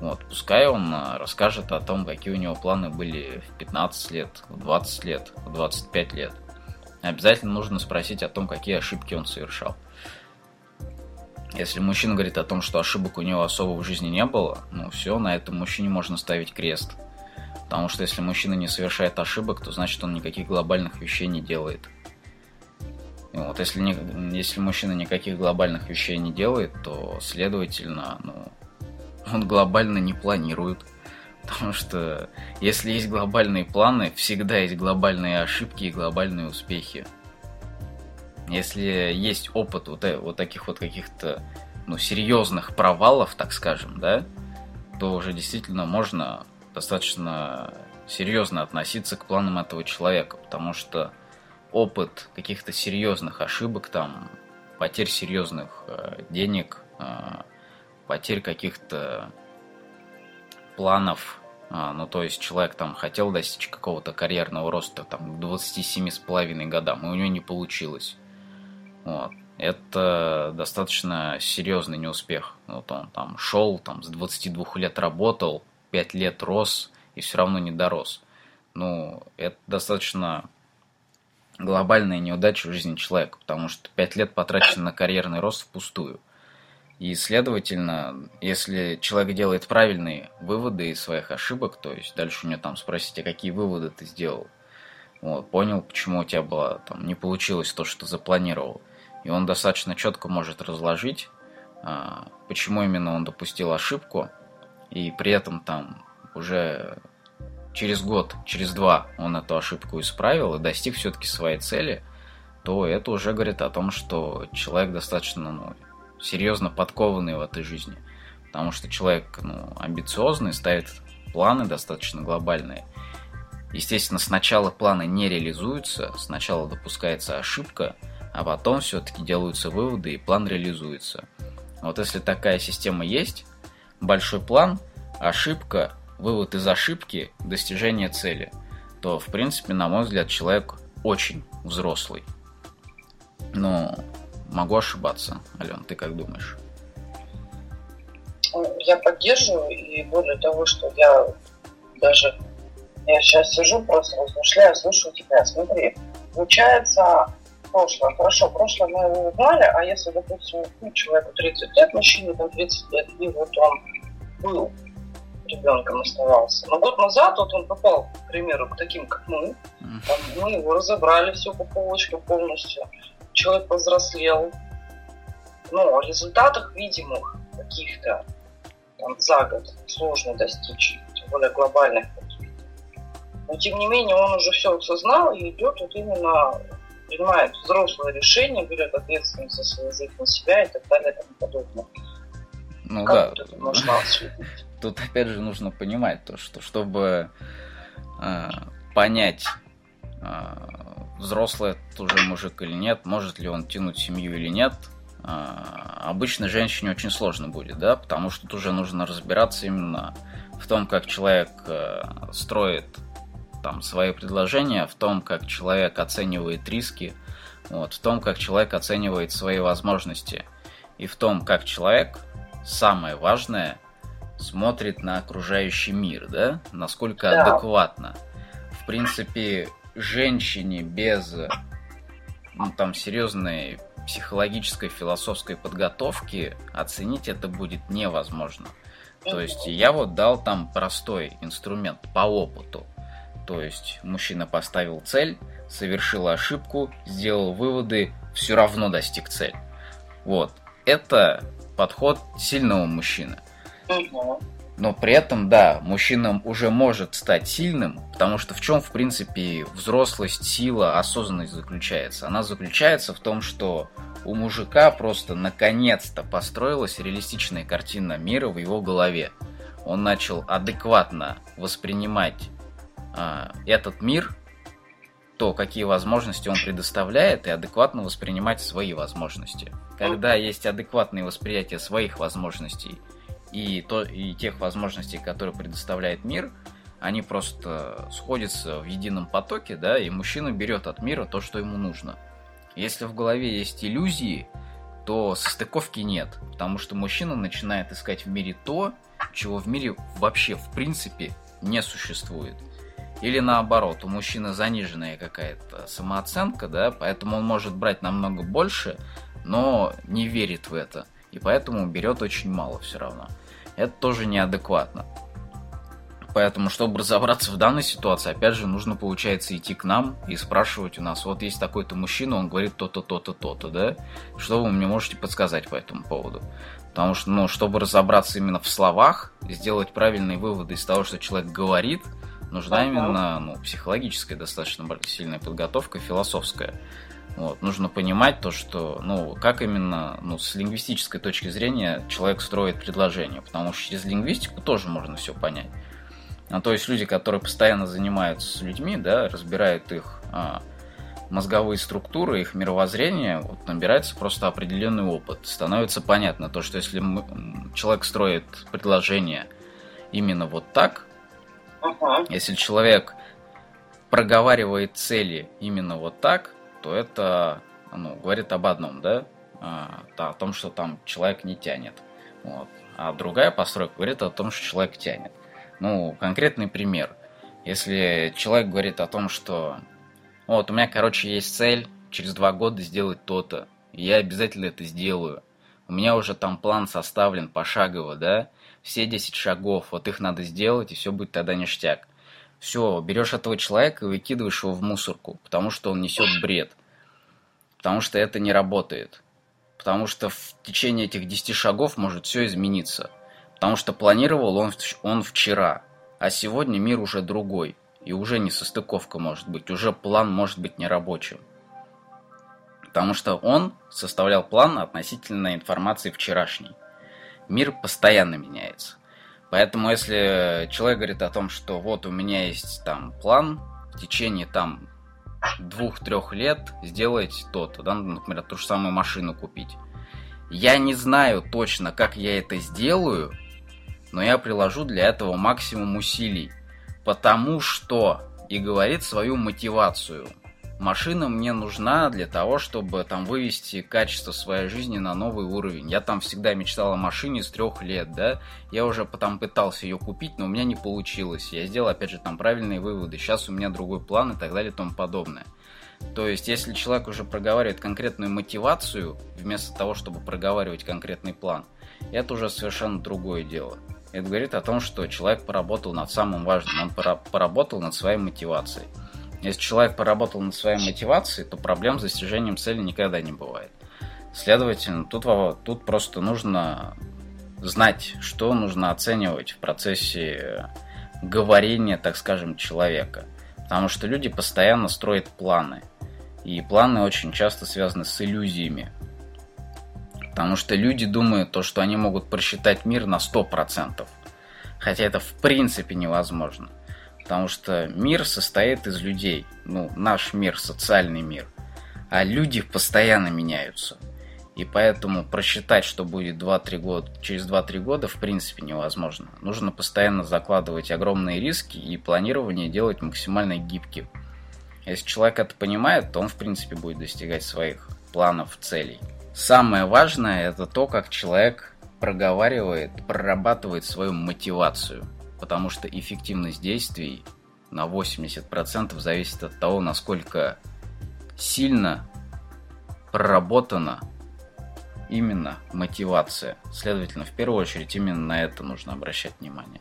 Вот, пускай он а, расскажет о том, какие у него планы были в 15 лет, в 20 лет, в 25 лет. Обязательно нужно спросить о том, какие ошибки он совершал. Если мужчина говорит о том, что ошибок у него особо в жизни не было, ну все, на этом мужчине можно ставить крест. Потому что если мужчина не совершает ошибок, то значит он никаких глобальных вещей не делает. И вот если, не, если мужчина никаких глобальных вещей не делает, то, следовательно, ну, он глобально не планирует. Потому что если есть глобальные планы, всегда есть глобальные ошибки и глобальные успехи. Если есть опыт вот, э, вот таких вот каких-то ну, серьезных провалов, так скажем, да, то уже действительно можно достаточно серьезно относиться к планам этого человека, потому что опыт каких-то серьезных ошибок, там, потерь серьезных э, денег, э, потерь каких-то планов, э, ну, то есть человек там хотел достичь какого-то карьерного роста там, к 27,5 годам, и у него не получилось. Вот. Это достаточно серьезный неуспех. Вот он там шел, там с 22 лет работал, 5 лет рос и все равно не дорос. Ну, это достаточно глобальная неудача в жизни человека, потому что 5 лет потрачено на карьерный рост впустую. И, следовательно, если человек делает правильные выводы из своих ошибок, то есть дальше у него там спросить, а какие выводы ты сделал, вот, понял, почему у тебя было, там, не получилось то, что запланировал, и он достаточно четко может разложить, а, почему именно он допустил ошибку, и при этом там уже через год, через два он эту ошибку исправил и достиг все-таки своей цели, то это уже говорит о том, что человек достаточно ну, серьезно подкованный в этой жизни. Потому что человек ну, амбициозный, ставит планы достаточно глобальные. Естественно, сначала планы не реализуются, сначала допускается ошибка, а потом все-таки делаются выводы и план реализуется. Вот если такая система есть, большой план, ошибка, вывод из ошибки, достижение цели, то, в принципе, на мой взгляд, человек очень взрослый. Но могу ошибаться. Ален, ты как думаешь? Я поддерживаю, и более того, что я даже я сейчас сижу, просто размышляю, слушаю тебя. Смотри, получается, прошлое. Хорошо, прошлое мы его узнали, а если, допустим, ну, человеку 30 лет, мужчине там 30 лет, и вот он был ребенком оставался. Но год назад вот он попал, к примеру, к таким, как мы. Там, мы его разобрали все по полочкам полностью. Человек повзрослел. Ну, о результатах видимых каких-то там, за год сложно достичь, тем более глобальных. Но тем не менее он уже все осознал и идет вот именно принимает взрослые решения, берет ответственность за свою жизнь на себя и так далее и тому подобное. Ну как да. можно Тут опять же нужно понимать то, что чтобы э, понять, э, взрослый это уже мужик или нет, может ли он тянуть семью или нет, э, обычно женщине очень сложно будет, да, потому что тут уже нужно разбираться именно в том, как человек э, строит там свои предложения, в том, как человек оценивает риски, вот, в том, как человек оценивает свои возможности, и в том, как человек, самое важное, смотрит на окружающий мир, да, насколько да. адекватно. В принципе, женщине без ну, там серьезной психологической, философской подготовки оценить это будет невозможно. То есть я вот дал там простой инструмент по опыту. То есть мужчина поставил цель, совершил ошибку, сделал выводы, все равно достиг цель. Вот. Это подход сильного мужчины. Но при этом, да, мужчина уже может стать сильным, потому что в чем, в принципе, взрослость, сила, осознанность заключается? Она заключается в том, что у мужика просто наконец-то построилась реалистичная картина мира в его голове. Он начал адекватно воспринимать этот мир то, какие возможности он предоставляет, и адекватно воспринимать свои возможности. Когда есть адекватное восприятие своих возможностей и, то, и тех возможностей, которые предоставляет мир, они просто сходятся в едином потоке, да, и мужчина берет от мира то, что ему нужно. Если в голове есть иллюзии, то состыковки нет, потому что мужчина начинает искать в мире то, чего в мире вообще в принципе не существует. Или наоборот, у мужчины заниженная какая-то самооценка, да, поэтому он может брать намного больше, но не верит в это. И поэтому берет очень мало все равно. Это тоже неадекватно. Поэтому, чтобы разобраться в данной ситуации, опять же, нужно, получается, идти к нам и спрашивать у нас, вот есть такой-то мужчина, он говорит то-то, то-то, то-то, да? Что вы мне можете подсказать по этому поводу? Потому что, ну, чтобы разобраться именно в словах, сделать правильные выводы из того, что человек говорит, нужна именно ну, психологическая достаточно сильная подготовка, философская. Вот. Нужно понимать то, что, ну, как именно, ну, с лингвистической точки зрения человек строит предложение, потому что через лингвистику тоже можно все понять. Ну, то есть люди, которые постоянно занимаются с людьми, да, разбирают их а, мозговые структуры, их мировоззрение, вот, набирается просто определенный опыт. Становится понятно то, что если мы, человек строит предложение именно вот так, uh-huh. если человек проговаривает цели именно вот так, то это ну, говорит об одном, да? А, о том, что там человек не тянет. Вот. А другая постройка говорит о том, что человек тянет. Ну, конкретный пример. Если человек говорит о том, что вот у меня, короче, есть цель через два года сделать то-то, я обязательно это сделаю. У меня уже там план составлен пошагово, да? Все 10 шагов, вот их надо сделать, и все будет тогда ништяк. Все, берешь этого человека и выкидываешь его в мусорку, потому что он несет бред. Потому что это не работает. Потому что в течение этих 10 шагов может все измениться. Потому что планировал он, он вчера, а сегодня мир уже другой. И уже не состыковка может быть, уже план может быть нерабочим. Потому что он составлял план относительно информации вчерашней. Мир постоянно меняется. Поэтому если человек говорит о том, что вот у меня есть там план в течение там двух-трех лет сделать то-то, да, например, ту же самую машину купить. Я не знаю точно, как я это сделаю, но я приложу для этого максимум усилий, потому что и говорит свою мотивацию. Машина мне нужна для того, чтобы там вывести качество своей жизни на новый уровень. Я там всегда мечтал о машине с трех лет, да. Я уже потом пытался ее купить, но у меня не получилось. Я сделал, опять же, там правильные выводы. Сейчас у меня другой план и так далее и тому подобное. То есть, если человек уже проговаривает конкретную мотивацию, вместо того, чтобы проговаривать конкретный план, это уже совершенно другое дело. Это говорит о том, что человек поработал над самым важным, он поработал над своей мотивацией. Если человек поработал над своей мотивацией, то проблем с достижением цели никогда не бывает. Следовательно, тут, тут просто нужно знать, что нужно оценивать в процессе говорения, так скажем, человека. Потому что люди постоянно строят планы. И планы очень часто связаны с иллюзиями. Потому что люди думают то, что они могут просчитать мир на 100%. Хотя это в принципе невозможно. Потому что мир состоит из людей. Ну, наш мир, социальный мир. А люди постоянно меняются. И поэтому просчитать, что будет 2-3 года, через 2-3 года, в принципе невозможно. Нужно постоянно закладывать огромные риски и планирование делать максимально гибким. Если человек это понимает, то он в принципе будет достигать своих планов, целей. Самое важное это то, как человек проговаривает, прорабатывает свою мотивацию. Потому что эффективность действий на 80% зависит от того, насколько сильно проработана именно мотивация. Следовательно, в первую очередь именно на это нужно обращать внимание.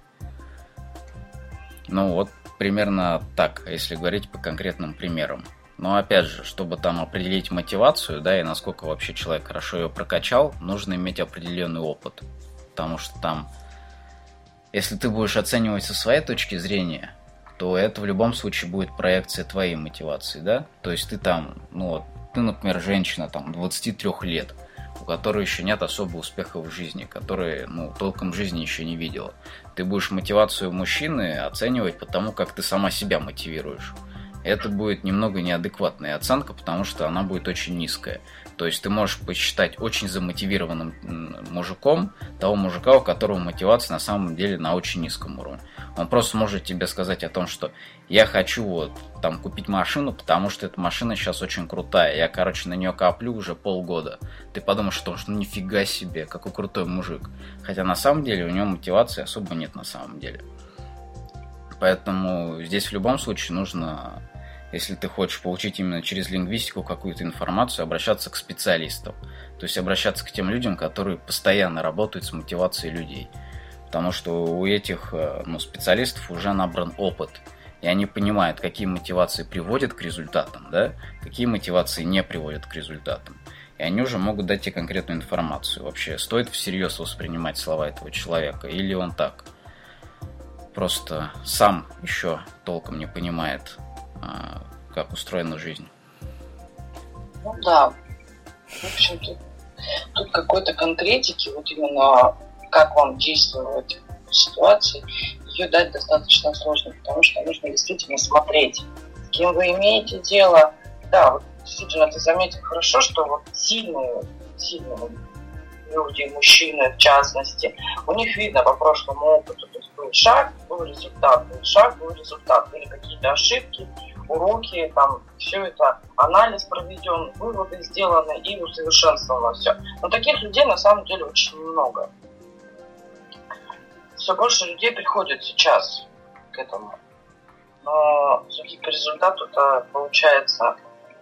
Ну вот, примерно так, если говорить по конкретным примерам. Но опять же, чтобы там определить мотивацию, да, и насколько вообще человек хорошо ее прокачал, нужно иметь определенный опыт. Потому что там, если ты будешь оценивать со своей точки зрения, то это в любом случае будет проекция твоей мотивации, да? То есть ты там, ну вот, ты, например, женщина там 23 лет, у которой еще нет особого успеха в жизни, которая, ну, толком жизни еще не видела. Ты будешь мотивацию мужчины оценивать по тому, как ты сама себя мотивируешь. это будет немного неадекватная оценка, потому что она будет очень низкая. То есть ты можешь посчитать очень замотивированным мужиком того мужика, у которого мотивация на самом деле на очень низком уровне. Он просто может тебе сказать о том, что я хочу вот там купить машину, потому что эта машина сейчас очень крутая. Я, короче, на нее коплю уже полгода. Ты подумаешь, что ну нифига себе, какой крутой мужик. Хотя на самом деле у него мотивации особо нет на самом деле. Поэтому здесь в любом случае нужно, если ты хочешь получить именно через лингвистику какую-то информацию, обращаться к специалистам. То есть обращаться к тем людям, которые постоянно работают с мотивацией людей. Потому что у этих э, ну, специалистов уже набран опыт. И они понимают, какие мотивации приводят к результатам, да, какие мотивации не приводят к результатам. И они уже могут дать тебе конкретную информацию. Вообще, стоит всерьез воспринимать слова этого человека, или он так – просто сам еще толком не понимает, как устроена жизнь. Ну да. В общем, тут, тут какой-то конкретики, вот именно как вам действовать в ситуации, ее дать достаточно сложно, потому что нужно действительно смотреть, с кем вы имеете дело. Да, вот действительно ты заметил хорошо, что вот сильные, сильные люди, мужчины в частности, у них видно по прошлому опыту, то есть был шаг, был результат, был шаг, был результат, были какие-то ошибки, уроки, там, все это, анализ проведен, выводы сделаны и усовершенствовано все. Но таких людей на самом деле очень много. Все больше людей приходит сейчас к этому. Но все-таки по результату-то получается,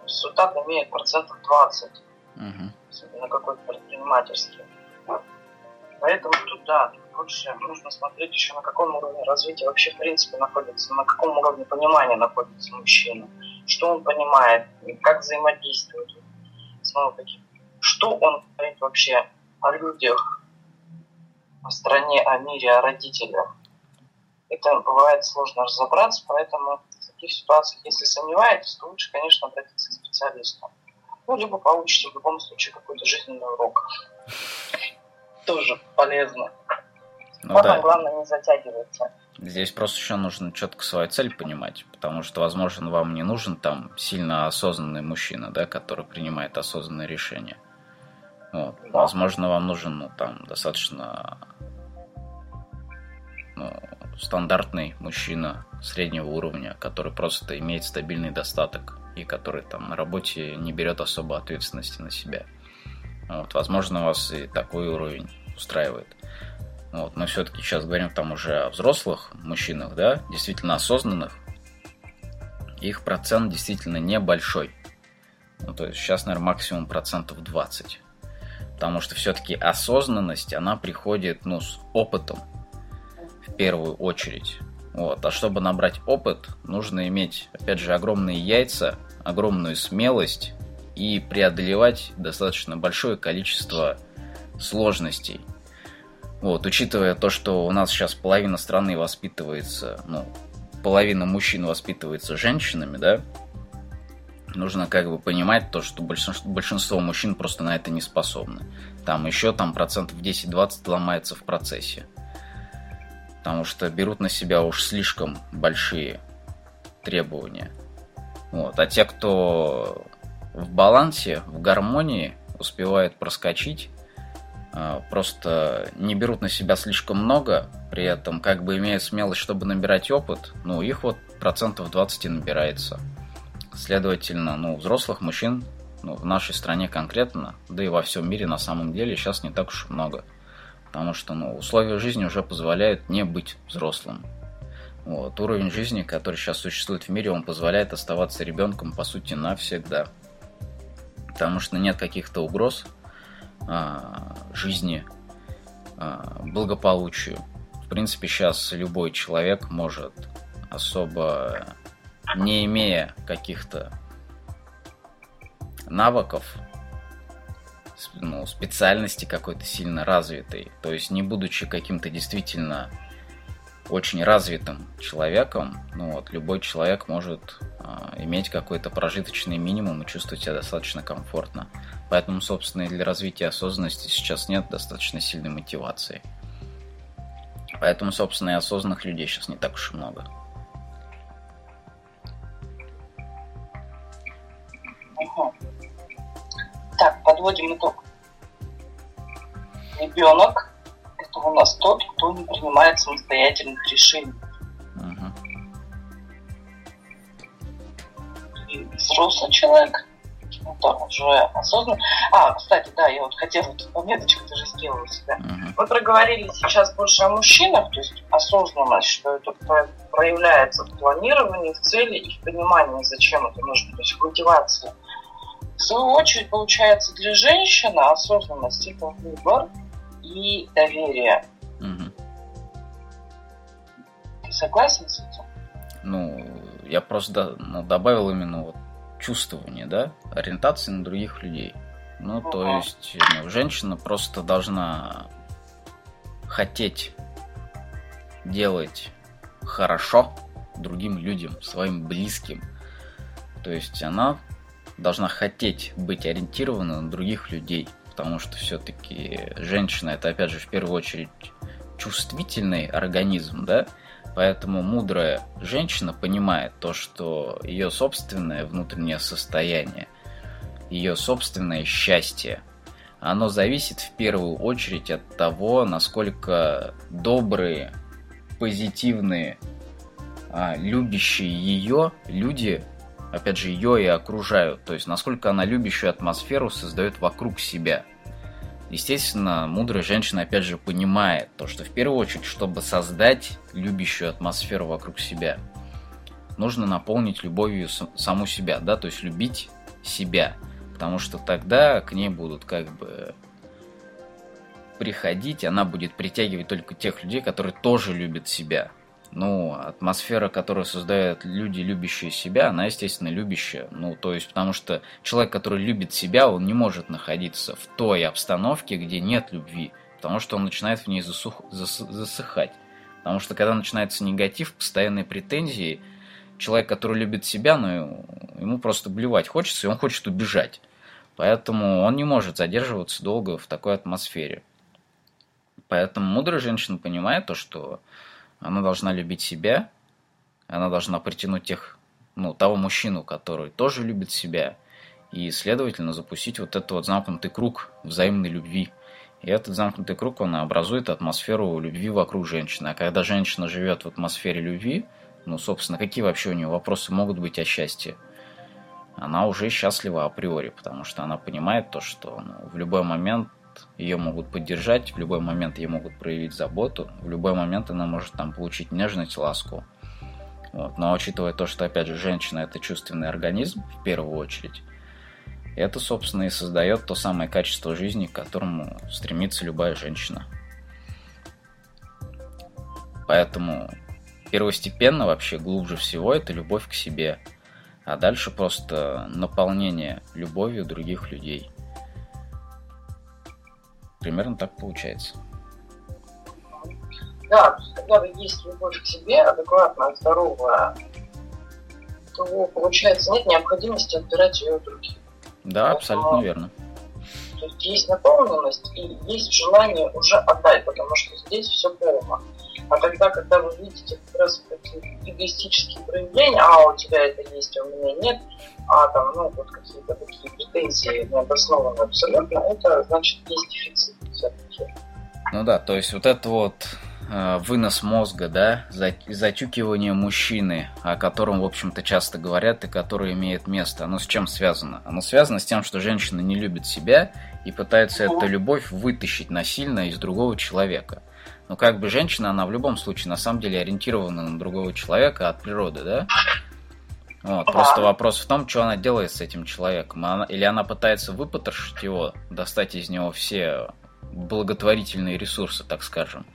результат имеет процентов 20. Угу особенно какой-то предпринимательский. Поэтому тут, да, больше нужно смотреть еще на каком уровне развития вообще в принципе находится, на каком уровне понимания находится мужчина, что он понимает, как взаимодействует. Снова-таки, что он говорит вообще о людях, о стране, о мире, о родителях. Это бывает сложно разобраться, поэтому в таких ситуациях, если сомневаетесь, то лучше, конечно, обратиться к специалисту. Ну, либо получите в любом случае какой-то жизненный урок. Тоже полезно. Ну, да. главное не затягиваться. Здесь просто еще нужно четко свою цель понимать, потому что, возможно, вам не нужен там сильно осознанный мужчина, да, который принимает осознанные решения. Вот. Да. Возможно, вам нужен, ну, там, достаточно ну, стандартный мужчина среднего уровня, который просто имеет стабильный достаток и который там на работе не берет особо ответственности на себя. Вот, возможно, вас и такой уровень устраивает. Вот, мы все-таки сейчас говорим там уже о взрослых мужчинах, да, действительно осознанных. Их процент действительно небольшой. Ну, то есть сейчас, наверное, максимум процентов 20. Потому что все-таки осознанность, она приходит, ну, с опытом в первую очередь. Вот. А чтобы набрать опыт, нужно иметь, опять же, огромные яйца огромную смелость и преодолевать достаточно большое количество сложностей. Вот, учитывая то, что у нас сейчас половина страны воспитывается, ну, половина мужчин воспитывается женщинами, да, нужно как бы понимать то, что большинство, большинство мужчин просто на это не способны. Там еще там процентов 10-20 ломается в процессе. Потому что берут на себя уж слишком большие требования. Вот. А те, кто в балансе, в гармонии успевает проскочить, просто не берут на себя слишком много, при этом как бы имеют смелость, чтобы набирать опыт, ну, их вот процентов 20 и набирается. Следовательно, ну, взрослых мужчин ну, в нашей стране конкретно, да и во всем мире на самом деле сейчас не так уж много. Потому что ну, условия жизни уже позволяют не быть взрослым. Вот. Уровень жизни, который сейчас существует в мире, он позволяет оставаться ребенком, по сути, навсегда. Потому что нет каких-то угроз жизни, а, благополучию. В принципе, сейчас любой человек может особо, не имея каких-то навыков, ну, специальности какой-то сильно развитой, то есть не будучи каким-то действительно очень развитым человеком, ну вот, любой человек может э, иметь какой-то прожиточный минимум и чувствовать себя достаточно комфортно. Поэтому, собственно, и для развития осознанности сейчас нет достаточно сильной мотивации. Поэтому, собственно, и осознанных людей сейчас не так уж и много. Угу. Так, подводим итог. Ребенок – это у нас тот, кто не принимает самостоятельных решений. Угу. И взрослый человек это уже осознанно. А, кстати, да, я вот хотела тут пометочку даже сделала себя. Uh-huh. Мы проговорили сейчас больше о мужчинах, то есть осознанность, что это проявляется в планировании, в цели и в понимании, зачем это нужно, то есть в мотивации. В свою очередь, получается, для женщины осознанность это выбор и доверие. Uh-huh. Ты согласен с этим? Ну, я просто ну, добавил именно вот чувствование, да, ориентации на других людей. Ну, то есть, ну, женщина просто должна хотеть делать хорошо другим людям, своим близким. То есть она должна хотеть быть ориентирована на других людей, потому что все-таки женщина это опять же в первую очередь чувствительный организм, да, Поэтому мудрая женщина понимает то, что ее собственное внутреннее состояние, ее собственное счастье, оно зависит в первую очередь от того, насколько добрые, позитивные, а, любящие ее люди, опять же, ее и окружают. То есть, насколько она любящую атмосферу создает вокруг себя – Естественно, мудрая женщина, опять же, понимает то, что в первую очередь, чтобы создать любящую атмосферу вокруг себя, нужно наполнить любовью саму себя, да, то есть любить себя, потому что тогда к ней будут как бы приходить, она будет притягивать только тех людей, которые тоже любят себя ну, атмосфера, которую создают люди, любящие себя, она, естественно, любящая. Ну, то есть, потому что человек, который любит себя, он не может находиться в той обстановке, где нет любви, потому что он начинает в ней засух... зас... засыхать. Потому что когда начинается негатив, постоянные претензии, человек, который любит себя, ну, ему просто блевать хочется, и он хочет убежать. Поэтому он не может задерживаться долго в такой атмосфере. Поэтому мудрая женщина понимает то, что она должна любить себя, она должна притянуть тех, ну, того мужчину, который тоже любит себя, и, следовательно, запустить вот этот вот замкнутый круг взаимной любви. И этот замкнутый круг, он образует атмосферу любви вокруг женщины. А когда женщина живет в атмосфере любви, ну, собственно, какие вообще у нее вопросы могут быть о счастье? Она уже счастлива априори, потому что она понимает то, что ну, в любой момент ее могут поддержать, в любой момент ей могут проявить заботу, в любой момент она может там получить нежность, ласку. Вот. Но учитывая то, что, опять же, женщина – это чувственный организм, в первую очередь, это, собственно, и создает то самое качество жизни, к которому стремится любая женщина. Поэтому первостепенно вообще глубже всего это любовь к себе, а дальше просто наполнение любовью других людей – Примерно так получается. Да, когда есть любовь к себе, адекватная, здоровая, то, получается, нет необходимости отбирать ее у других. Да, абсолютно верно. То есть есть наполненность и есть желание уже отдать, потому что здесь все полно. А тогда, когда вы видите как раз такие эгоистические проявления, а у тебя это есть, а у меня нет, а там, ну, вот какие-то такие претензии необоснованные абсолютно, это значит есть дефицит все-таки. Ну да, то есть вот это вот э, вынос мозга, да, затюкивание мужчины, о котором, в общем-то, часто говорят и который имеет место, оно с чем связано? Оно связано с тем, что женщина не любит себя и пытается эту любовь вытащить насильно из другого человека. Но как бы женщина, она в любом случае на самом деле ориентирована на другого человека от природы, да? Вот, просто вопрос в том, что она делает с этим человеком. Она, или она пытается выпотрошить его, достать из него все благотворительные ресурсы, так скажем.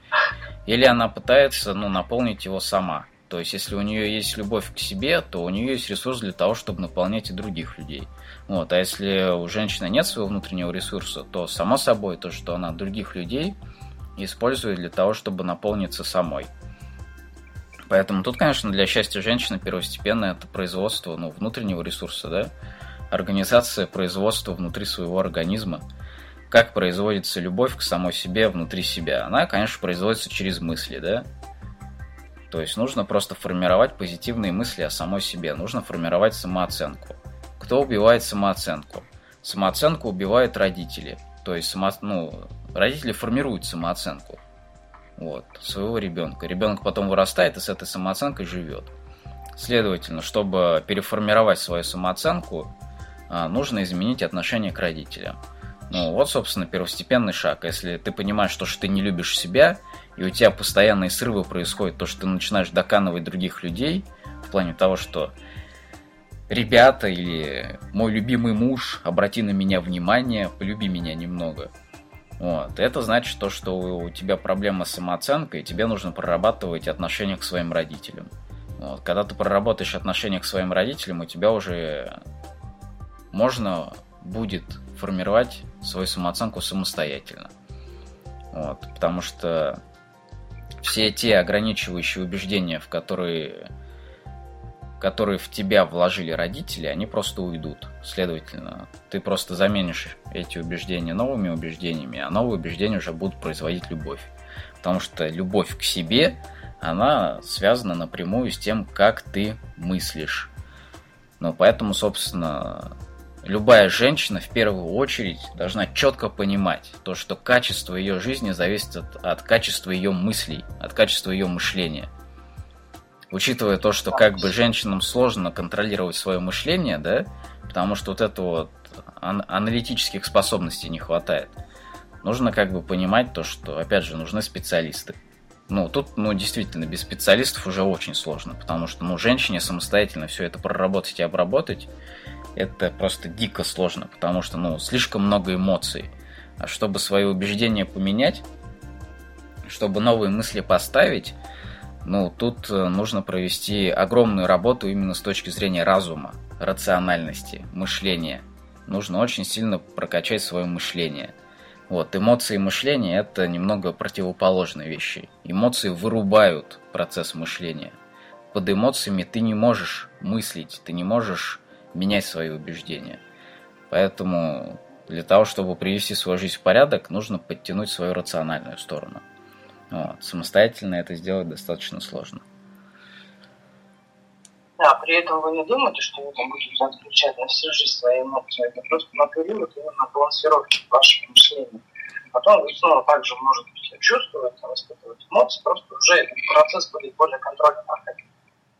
Или она пытается ну, наполнить его сама. То есть, если у нее есть любовь к себе, то у нее есть ресурс для того, чтобы наполнять и других людей. Вот. А если у женщины нет своего внутреннего ресурса, то само собой то, что она других людей использует для того, чтобы наполниться самой. Поэтому тут, конечно, для счастья женщины первостепенно это производство ну, внутреннего ресурса, да, организация производства внутри своего организма. Как производится любовь к самой себе внутри себя? Она, конечно, производится через мысли, да. То есть нужно просто формировать позитивные мысли о самой себе, нужно формировать самооценку. Кто убивает самооценку? Самооценку убивают родители. То есть само, ну, родители формируют самооценку вот, своего ребенка. Ребенок потом вырастает и с этой самооценкой живет. Следовательно, чтобы переформировать свою самооценку, а, нужно изменить отношение к родителям. Ну, вот, собственно, первостепенный шаг. Если ты понимаешь, что, что ты не любишь себя, и у тебя постоянные срывы происходят, то, что ты начинаешь доканывать других людей, в плане того, что ребята или мой любимый муж, обрати на меня внимание, полюби меня немного – вот. Это значит то, что у тебя проблема с самооценкой, и тебе нужно прорабатывать отношения к своим родителям. Вот. Когда ты проработаешь отношения к своим родителям, у тебя уже можно будет формировать свою самооценку самостоятельно. Вот. Потому что все те ограничивающие убеждения, в которые которые в тебя вложили родители, они просто уйдут. Следовательно, ты просто заменишь эти убеждения новыми убеждениями, а новые убеждения уже будут производить любовь. Потому что любовь к себе, она связана напрямую с тем, как ты мыслишь. Ну, поэтому, собственно, любая женщина в первую очередь должна четко понимать то, что качество ее жизни зависит от, от качества ее мыслей, от качества ее мышления – учитывая то, что как бы женщинам сложно контролировать свое мышление, да, потому что вот это вот ан- аналитических способностей не хватает. Нужно как бы понимать то, что, опять же, нужны специалисты. Ну, тут, ну, действительно, без специалистов уже очень сложно, потому что, ну, женщине самостоятельно все это проработать и обработать, это просто дико сложно, потому что, ну, слишком много эмоций. А чтобы свои убеждения поменять, чтобы новые мысли поставить, ну, тут э, нужно провести огромную работу именно с точки зрения разума, рациональности, мышления. Нужно очень сильно прокачать свое мышление. Вот, эмоции и мышление – это немного противоположные вещи. Эмоции вырубают процесс мышления. Под эмоциями ты не можешь мыслить, ты не можешь менять свои убеждения. Поэтому для того, чтобы привести свою жизнь в порядок, нужно подтянуть свою рациональную сторону – вот. Самостоятельно это сделать достаточно сложно. Да, при этом вы не думаете, что вы там будете отключать на всю жизнь свои эмоции. Это просто на период именно балансировки вашего мышления. Потом вы снова также можете себя чувствовать, испытывать эмоции, просто уже этот процесс будет более контрольно проходить.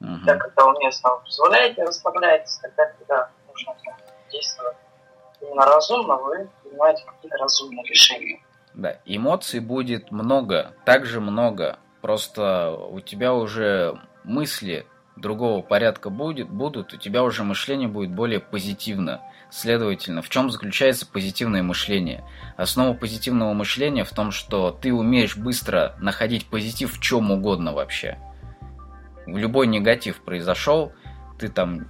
Угу. Да, когда вы местно позволяете, расслабляетесь, тогда, когда нужно действовать именно разумно, вы принимаете какие-то разумные решения. Да, эмоций будет много, также много. Просто у тебя уже мысли другого порядка будет, будут, у тебя уже мышление будет более позитивно. Следовательно, в чем заключается позитивное мышление? Основа позитивного мышления в том, что ты умеешь быстро находить позитив в чем угодно вообще. Любой негатив произошел, ты там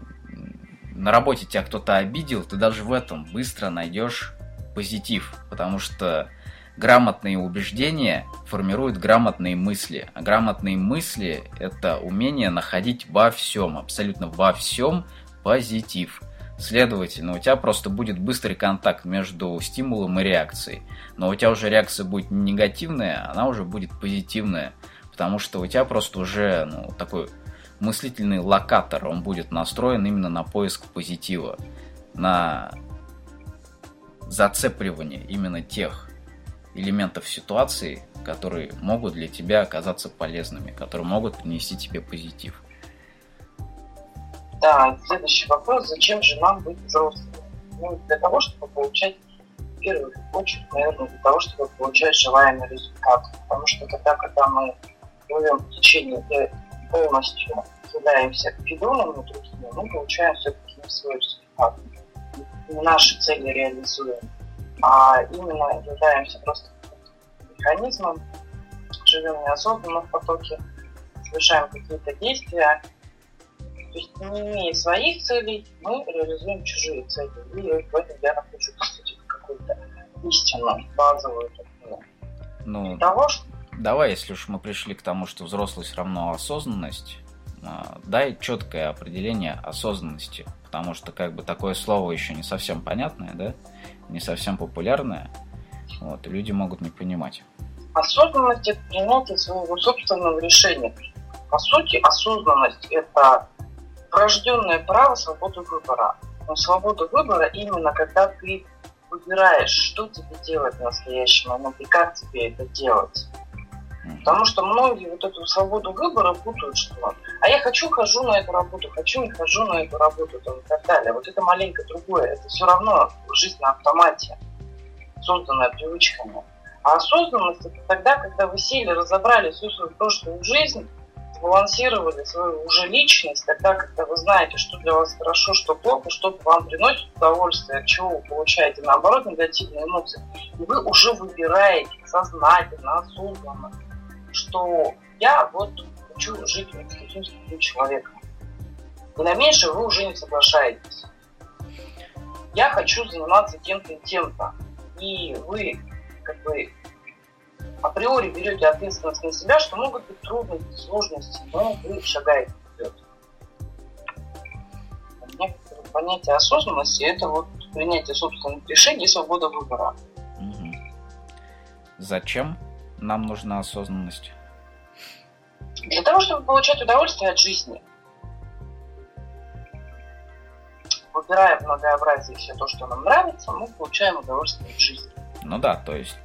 на работе тебя кто-то обидел, ты даже в этом быстро найдешь позитив, потому что грамотные убеждения формируют грамотные мысли. А грамотные мысли – это умение находить во всем, абсолютно во всем позитив. Следовательно, у тебя просто будет быстрый контакт между стимулом и реакцией. Но у тебя уже реакция будет не негативная, она уже будет позитивная. Потому что у тебя просто уже ну, такой мыслительный локатор, он будет настроен именно на поиск позитива, на зацепливание именно тех элементов ситуации, которые могут для тебя оказаться полезными, которые могут принести тебе позитив. Да, следующий вопрос. Зачем же нам быть взрослыми? Ну, для того, чтобы получать в первую очередь, наверное, для того, чтобы получать желаемый результат. Потому что тогда, когда мы живем в течение и полностью являемся бидонами другими, мы получаем все-таки не свой результат. Не наши цели реализуем а именно являемся просто механизмом, живем неосознанно в потоке, совершаем какие-то действия. То есть не имея своих целей, мы реализуем чужие цели. И в этом я нахожу, по сути, какую-то истину базовую. Ну, того, что... давай, если уж мы пришли к тому, что взрослость равно осознанность, а, дай четкое определение осознанности, потому что как бы такое слово еще не совсем понятное, да? Не совсем популярная, вот, люди могут не понимать. Осознанность – это принятие своего собственного решения. По сути, осознанность – это врожденное право свободы выбора. Но свобода выбора именно когда ты выбираешь, что тебе делать в настоящий момент и как тебе это делать. Потому что многие вот эту свободу выбора путают, что а я хочу, хожу на эту работу, хочу, не хожу на эту работу там, и так далее. Вот это маленько другое. Это все равно жизнь на автомате, созданная привычками. А осознанность это тогда, когда вы сели, разобрали всю свою прошлую жизнь, сбалансировали свою уже личность, тогда, когда вы знаете, что для вас хорошо, что плохо, что вам приносит удовольствие, от чего вы получаете, наоборот, негативные эмоции. И вы уже выбираете сознательно, осознанно, что я вот хочу жить таким, с таким человеком. И на меньше вы уже не соглашаетесь. Я хочу заниматься тем-то и тем-то. И вы как бы априори берете ответственность на себя, что могут быть трудности, сложности, но вы шагаете вперед. Понятие осознанности – это вот принятие собственных решений и свобода выбора. Зачем нам нужна осознанность? Для того, чтобы получать удовольствие от жизни. Выбирая в многообразии все то, что нам нравится, мы получаем удовольствие от жизни. Ну да, то есть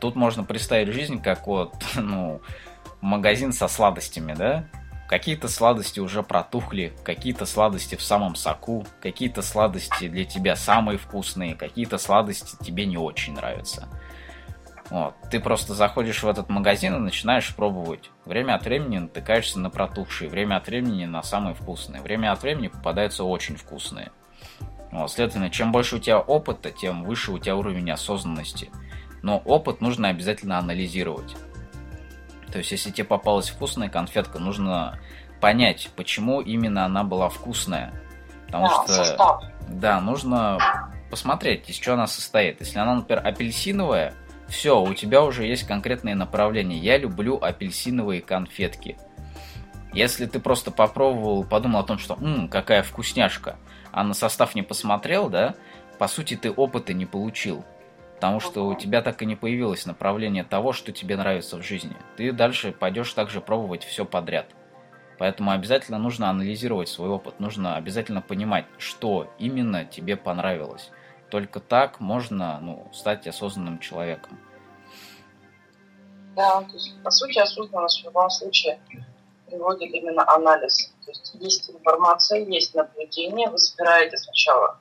тут можно представить жизнь как вот, ну, магазин со сладостями, да? Какие-то сладости уже протухли, какие-то сладости в самом соку, какие-то сладости для тебя самые вкусные, какие-то сладости тебе не очень нравятся. Вот. Ты просто заходишь в этот магазин и начинаешь пробовать. Время от времени натыкаешься на протухшие, время от времени на самые вкусные. Время от времени попадаются очень вкусные. Вот, следовательно, чем больше у тебя опыта, тем выше у тебя уровень осознанности. Но опыт нужно обязательно анализировать. То есть, если тебе попалась вкусная конфетка, нужно понять, почему именно она была вкусная. Потому да, что, состав. да, нужно посмотреть, из чего она состоит. Если она, например, апельсиновая, все, у тебя уже есть конкретные направления. Я люблю апельсиновые конфетки. Если ты просто попробовал, подумал о том, что «Ммм, какая вкусняшка», а на состав не посмотрел, да, по сути ты опыта не получил. Потому что у тебя так и не появилось направление того, что тебе нравится в жизни. Ты дальше пойдешь также пробовать все подряд. Поэтому обязательно нужно анализировать свой опыт, нужно обязательно понимать, что именно тебе понравилось. Только так можно ну, стать осознанным человеком. Да, то есть, по сути, осознанность в любом случае приводит именно анализ. То есть есть информация, есть наблюдение, вы собираете сначала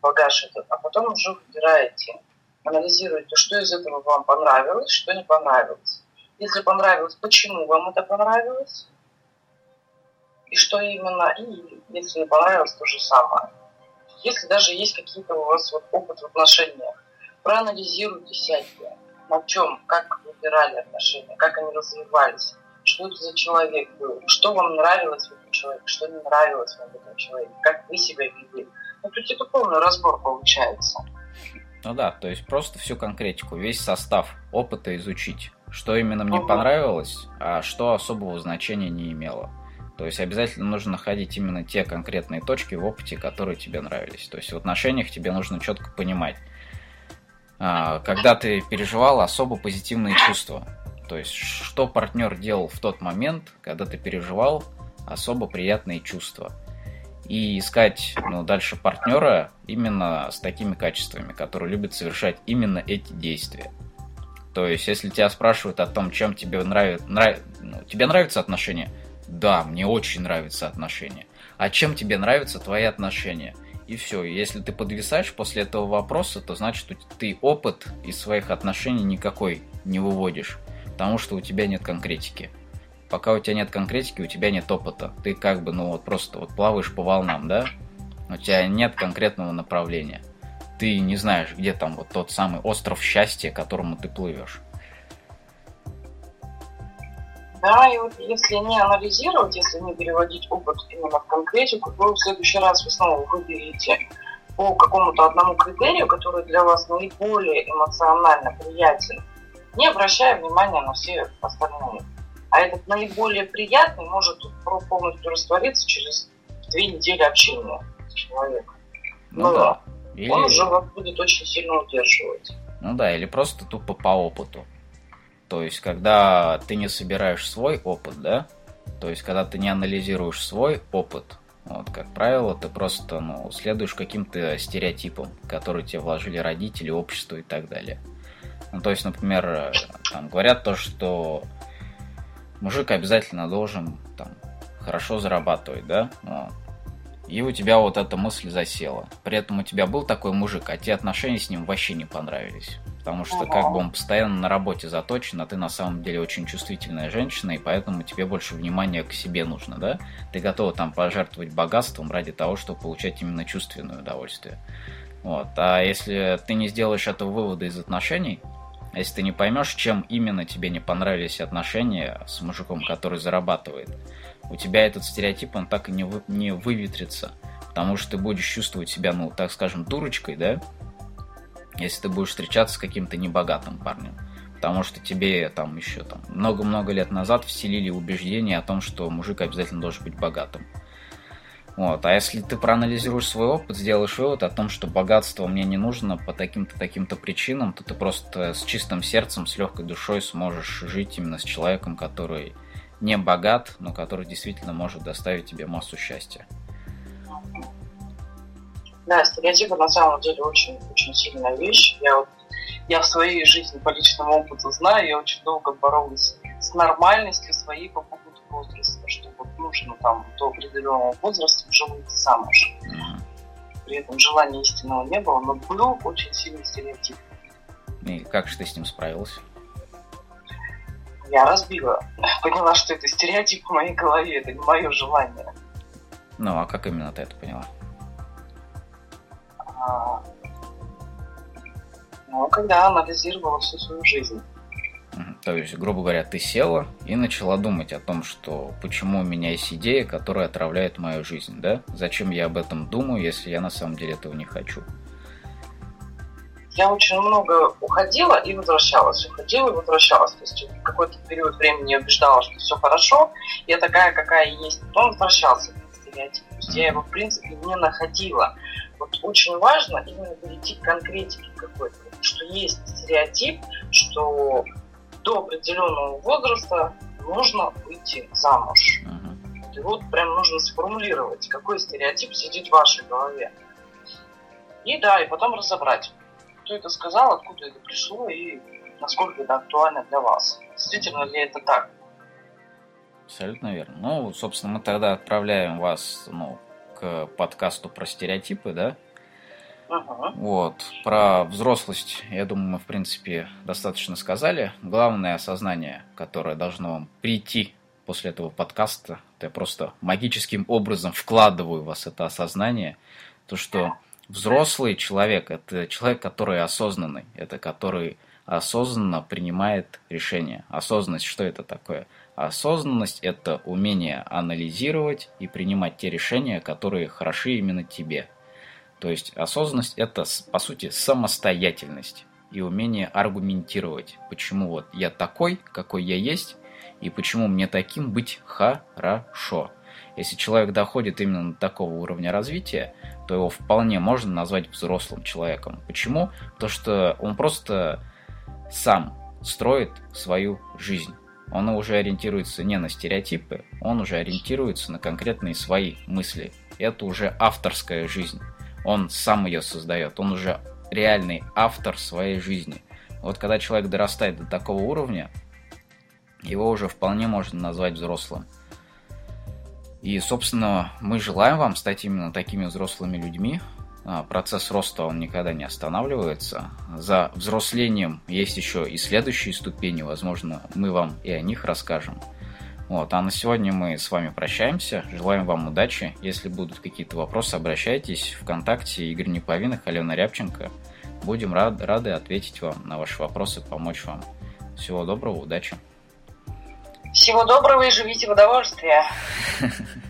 багаж этот, а потом уже выбираете, анализируете, что из этого вам понравилось, что не понравилось. Если понравилось, почему вам это понравилось, и что именно, и если не понравилось, то же самое. Если даже есть какие-то у вас вот опыт в отношениях, проанализируйте, сядьте, на чем, как выбирали отношения, как они развивались, что это за человек был, что вам нравилось в этом человеке, что не нравилось вам в этом человеке, как вы себя вели. Ну, тут это полный разбор получается. Ну да, то есть просто всю конкретику, весь состав опыта изучить. Что именно мне угу. понравилось, а что особого значения не имело. То есть обязательно нужно находить именно те конкретные точки в опыте, которые тебе нравились. То есть в отношениях тебе нужно четко понимать, а, когда ты переживал особо позитивные чувства. То есть, что партнер делал в тот момент, когда ты переживал особо приятные чувства. И искать ну, дальше партнера именно с такими качествами, которые любят совершать именно эти действия. То есть, если тебя спрашивают о том, чем тебе нравится, нрав... ну, тебе нравятся отношения, да, мне очень нравятся отношения. А чем тебе нравятся твои отношения? И все. Если ты подвисаешь после этого вопроса, то значит ты опыт из своих отношений никакой не выводишь потому что у тебя нет конкретики. Пока у тебя нет конкретики, у тебя нет опыта. Ты как бы, ну вот просто вот плаваешь по волнам, да? У тебя нет конкретного направления. Ты не знаешь, где там вот тот самый остров счастья, к которому ты плывешь. Да, и вот если не анализировать, если не переводить опыт именно в конкретику, то в следующий раз вы снова выберете по какому-то одному критерию, который для вас наиболее эмоционально приятен, не обращая внимания на все остальные. А этот наиболее приятный может полностью раствориться через две недели общения с человеком. Ну, ну да. Или... Он уже вас будет очень сильно удерживать. Ну да, или просто тупо по опыту. То есть, когда ты не собираешь свой опыт, да, то есть, когда ты не анализируешь свой опыт, Вот, как правило, ты просто ну, следуешь каким-то стереотипам, которые тебе вложили родители, общество и так далее. Ну, то есть, например, там, говорят то, что мужик обязательно должен там, хорошо зарабатывать, да? Вот. И у тебя вот эта мысль засела. При этом у тебя был такой мужик, а те отношения с ним вообще не понравились. Потому что как бы он постоянно на работе заточен, а ты на самом деле очень чувствительная женщина, и поэтому тебе больше внимания к себе нужно, да? Ты готова там пожертвовать богатством ради того, чтобы получать именно чувственное удовольствие. Вот. А если ты не сделаешь этого вывода из отношений, если ты не поймешь, чем именно тебе не понравились отношения с мужиком, который зарабатывает, у тебя этот стереотип, он так и не, вы, не выветрится. Потому что ты будешь чувствовать себя, ну, так скажем, дурочкой, да? Если ты будешь встречаться с каким-то небогатым парнем. Потому что тебе там еще там много-много лет назад вселили убеждение о том, что мужик обязательно должен быть богатым. Вот. А если ты проанализируешь свой опыт, сделаешь вывод о том, что богатство мне не нужно по таким-то таким-то причинам, то ты просто с чистым сердцем, с легкой душой сможешь жить именно с человеком, который не богат, но который действительно может доставить тебе массу счастья. Да, стереотипы на самом деле очень, очень сильная вещь. Я вот я в своей жизни по личному опыту знаю, я очень долго боролась с нормальностью своей по поводу возраста, что вот нужно там до определенного возраста уже выйти замуж. При этом желания истинного не было, но был очень сильный стереотип. И как же ты с ним справилась? Я разбила. Поняла, что это стереотип в моей голове, это не мое желание. Ну, а как именно ты это поняла? А, ну, когда анализировала всю свою жизнь. То есть, грубо говоря, ты села и начала думать о том, что почему у меня есть идея, которая отравляет мою жизнь, да? Зачем я об этом думаю, если я на самом деле этого не хочу? Я очень много уходила и возвращалась, уходила и возвращалась. То есть в какой-то период времени я убеждала, что все хорошо, я такая, какая есть. Потом возвращалась к стереотипу. То есть я его, в принципе, не находила. Вот очень важно именно перейти к конкретике какой-то. Что есть стереотип, что до определенного возраста нужно выйти замуж. Uh-huh. И вот прям нужно сформулировать, какой стереотип сидит в вашей голове. И да, и потом разобрать, кто это сказал, откуда это пришло и насколько это актуально для вас. Действительно ли это так? Абсолютно верно. Ну, собственно, мы тогда отправляем вас ну, к подкасту про стереотипы, да? Ага. Вот. Про взрослость, я думаю, мы, в принципе, достаточно сказали. Главное осознание, которое должно вам прийти после этого подкаста, это я просто магическим образом вкладываю в вас это осознание, то, что взрослый человек – это человек, который осознанный, это который осознанно принимает решения. Осознанность, что это такое? Осознанность – это умение анализировать и принимать те решения, которые хороши именно тебе – то есть осознанность это, по сути, самостоятельность и умение аргументировать, почему вот я такой, какой я есть, и почему мне таким быть хорошо. Если человек доходит именно до такого уровня развития, то его вполне можно назвать взрослым человеком. Почему? Потому что он просто сам строит свою жизнь. Он уже ориентируется не на стереотипы, он уже ориентируется на конкретные свои мысли. Это уже авторская жизнь он сам ее создает, он уже реальный автор своей жизни. Вот когда человек дорастает до такого уровня, его уже вполне можно назвать взрослым. И, собственно, мы желаем вам стать именно такими взрослыми людьми. А, процесс роста, он никогда не останавливается. За взрослением есть еще и следующие ступени, возможно, мы вам и о них расскажем. Вот, а на сегодня мы с вами прощаемся. Желаем вам удачи. Если будут какие-то вопросы, обращайтесь. Вконтакте Игорь Неповинных, Алена Рябченко. Будем рад, рады ответить вам на ваши вопросы, помочь вам. Всего доброго, удачи. Всего доброго и живите в удовольствие.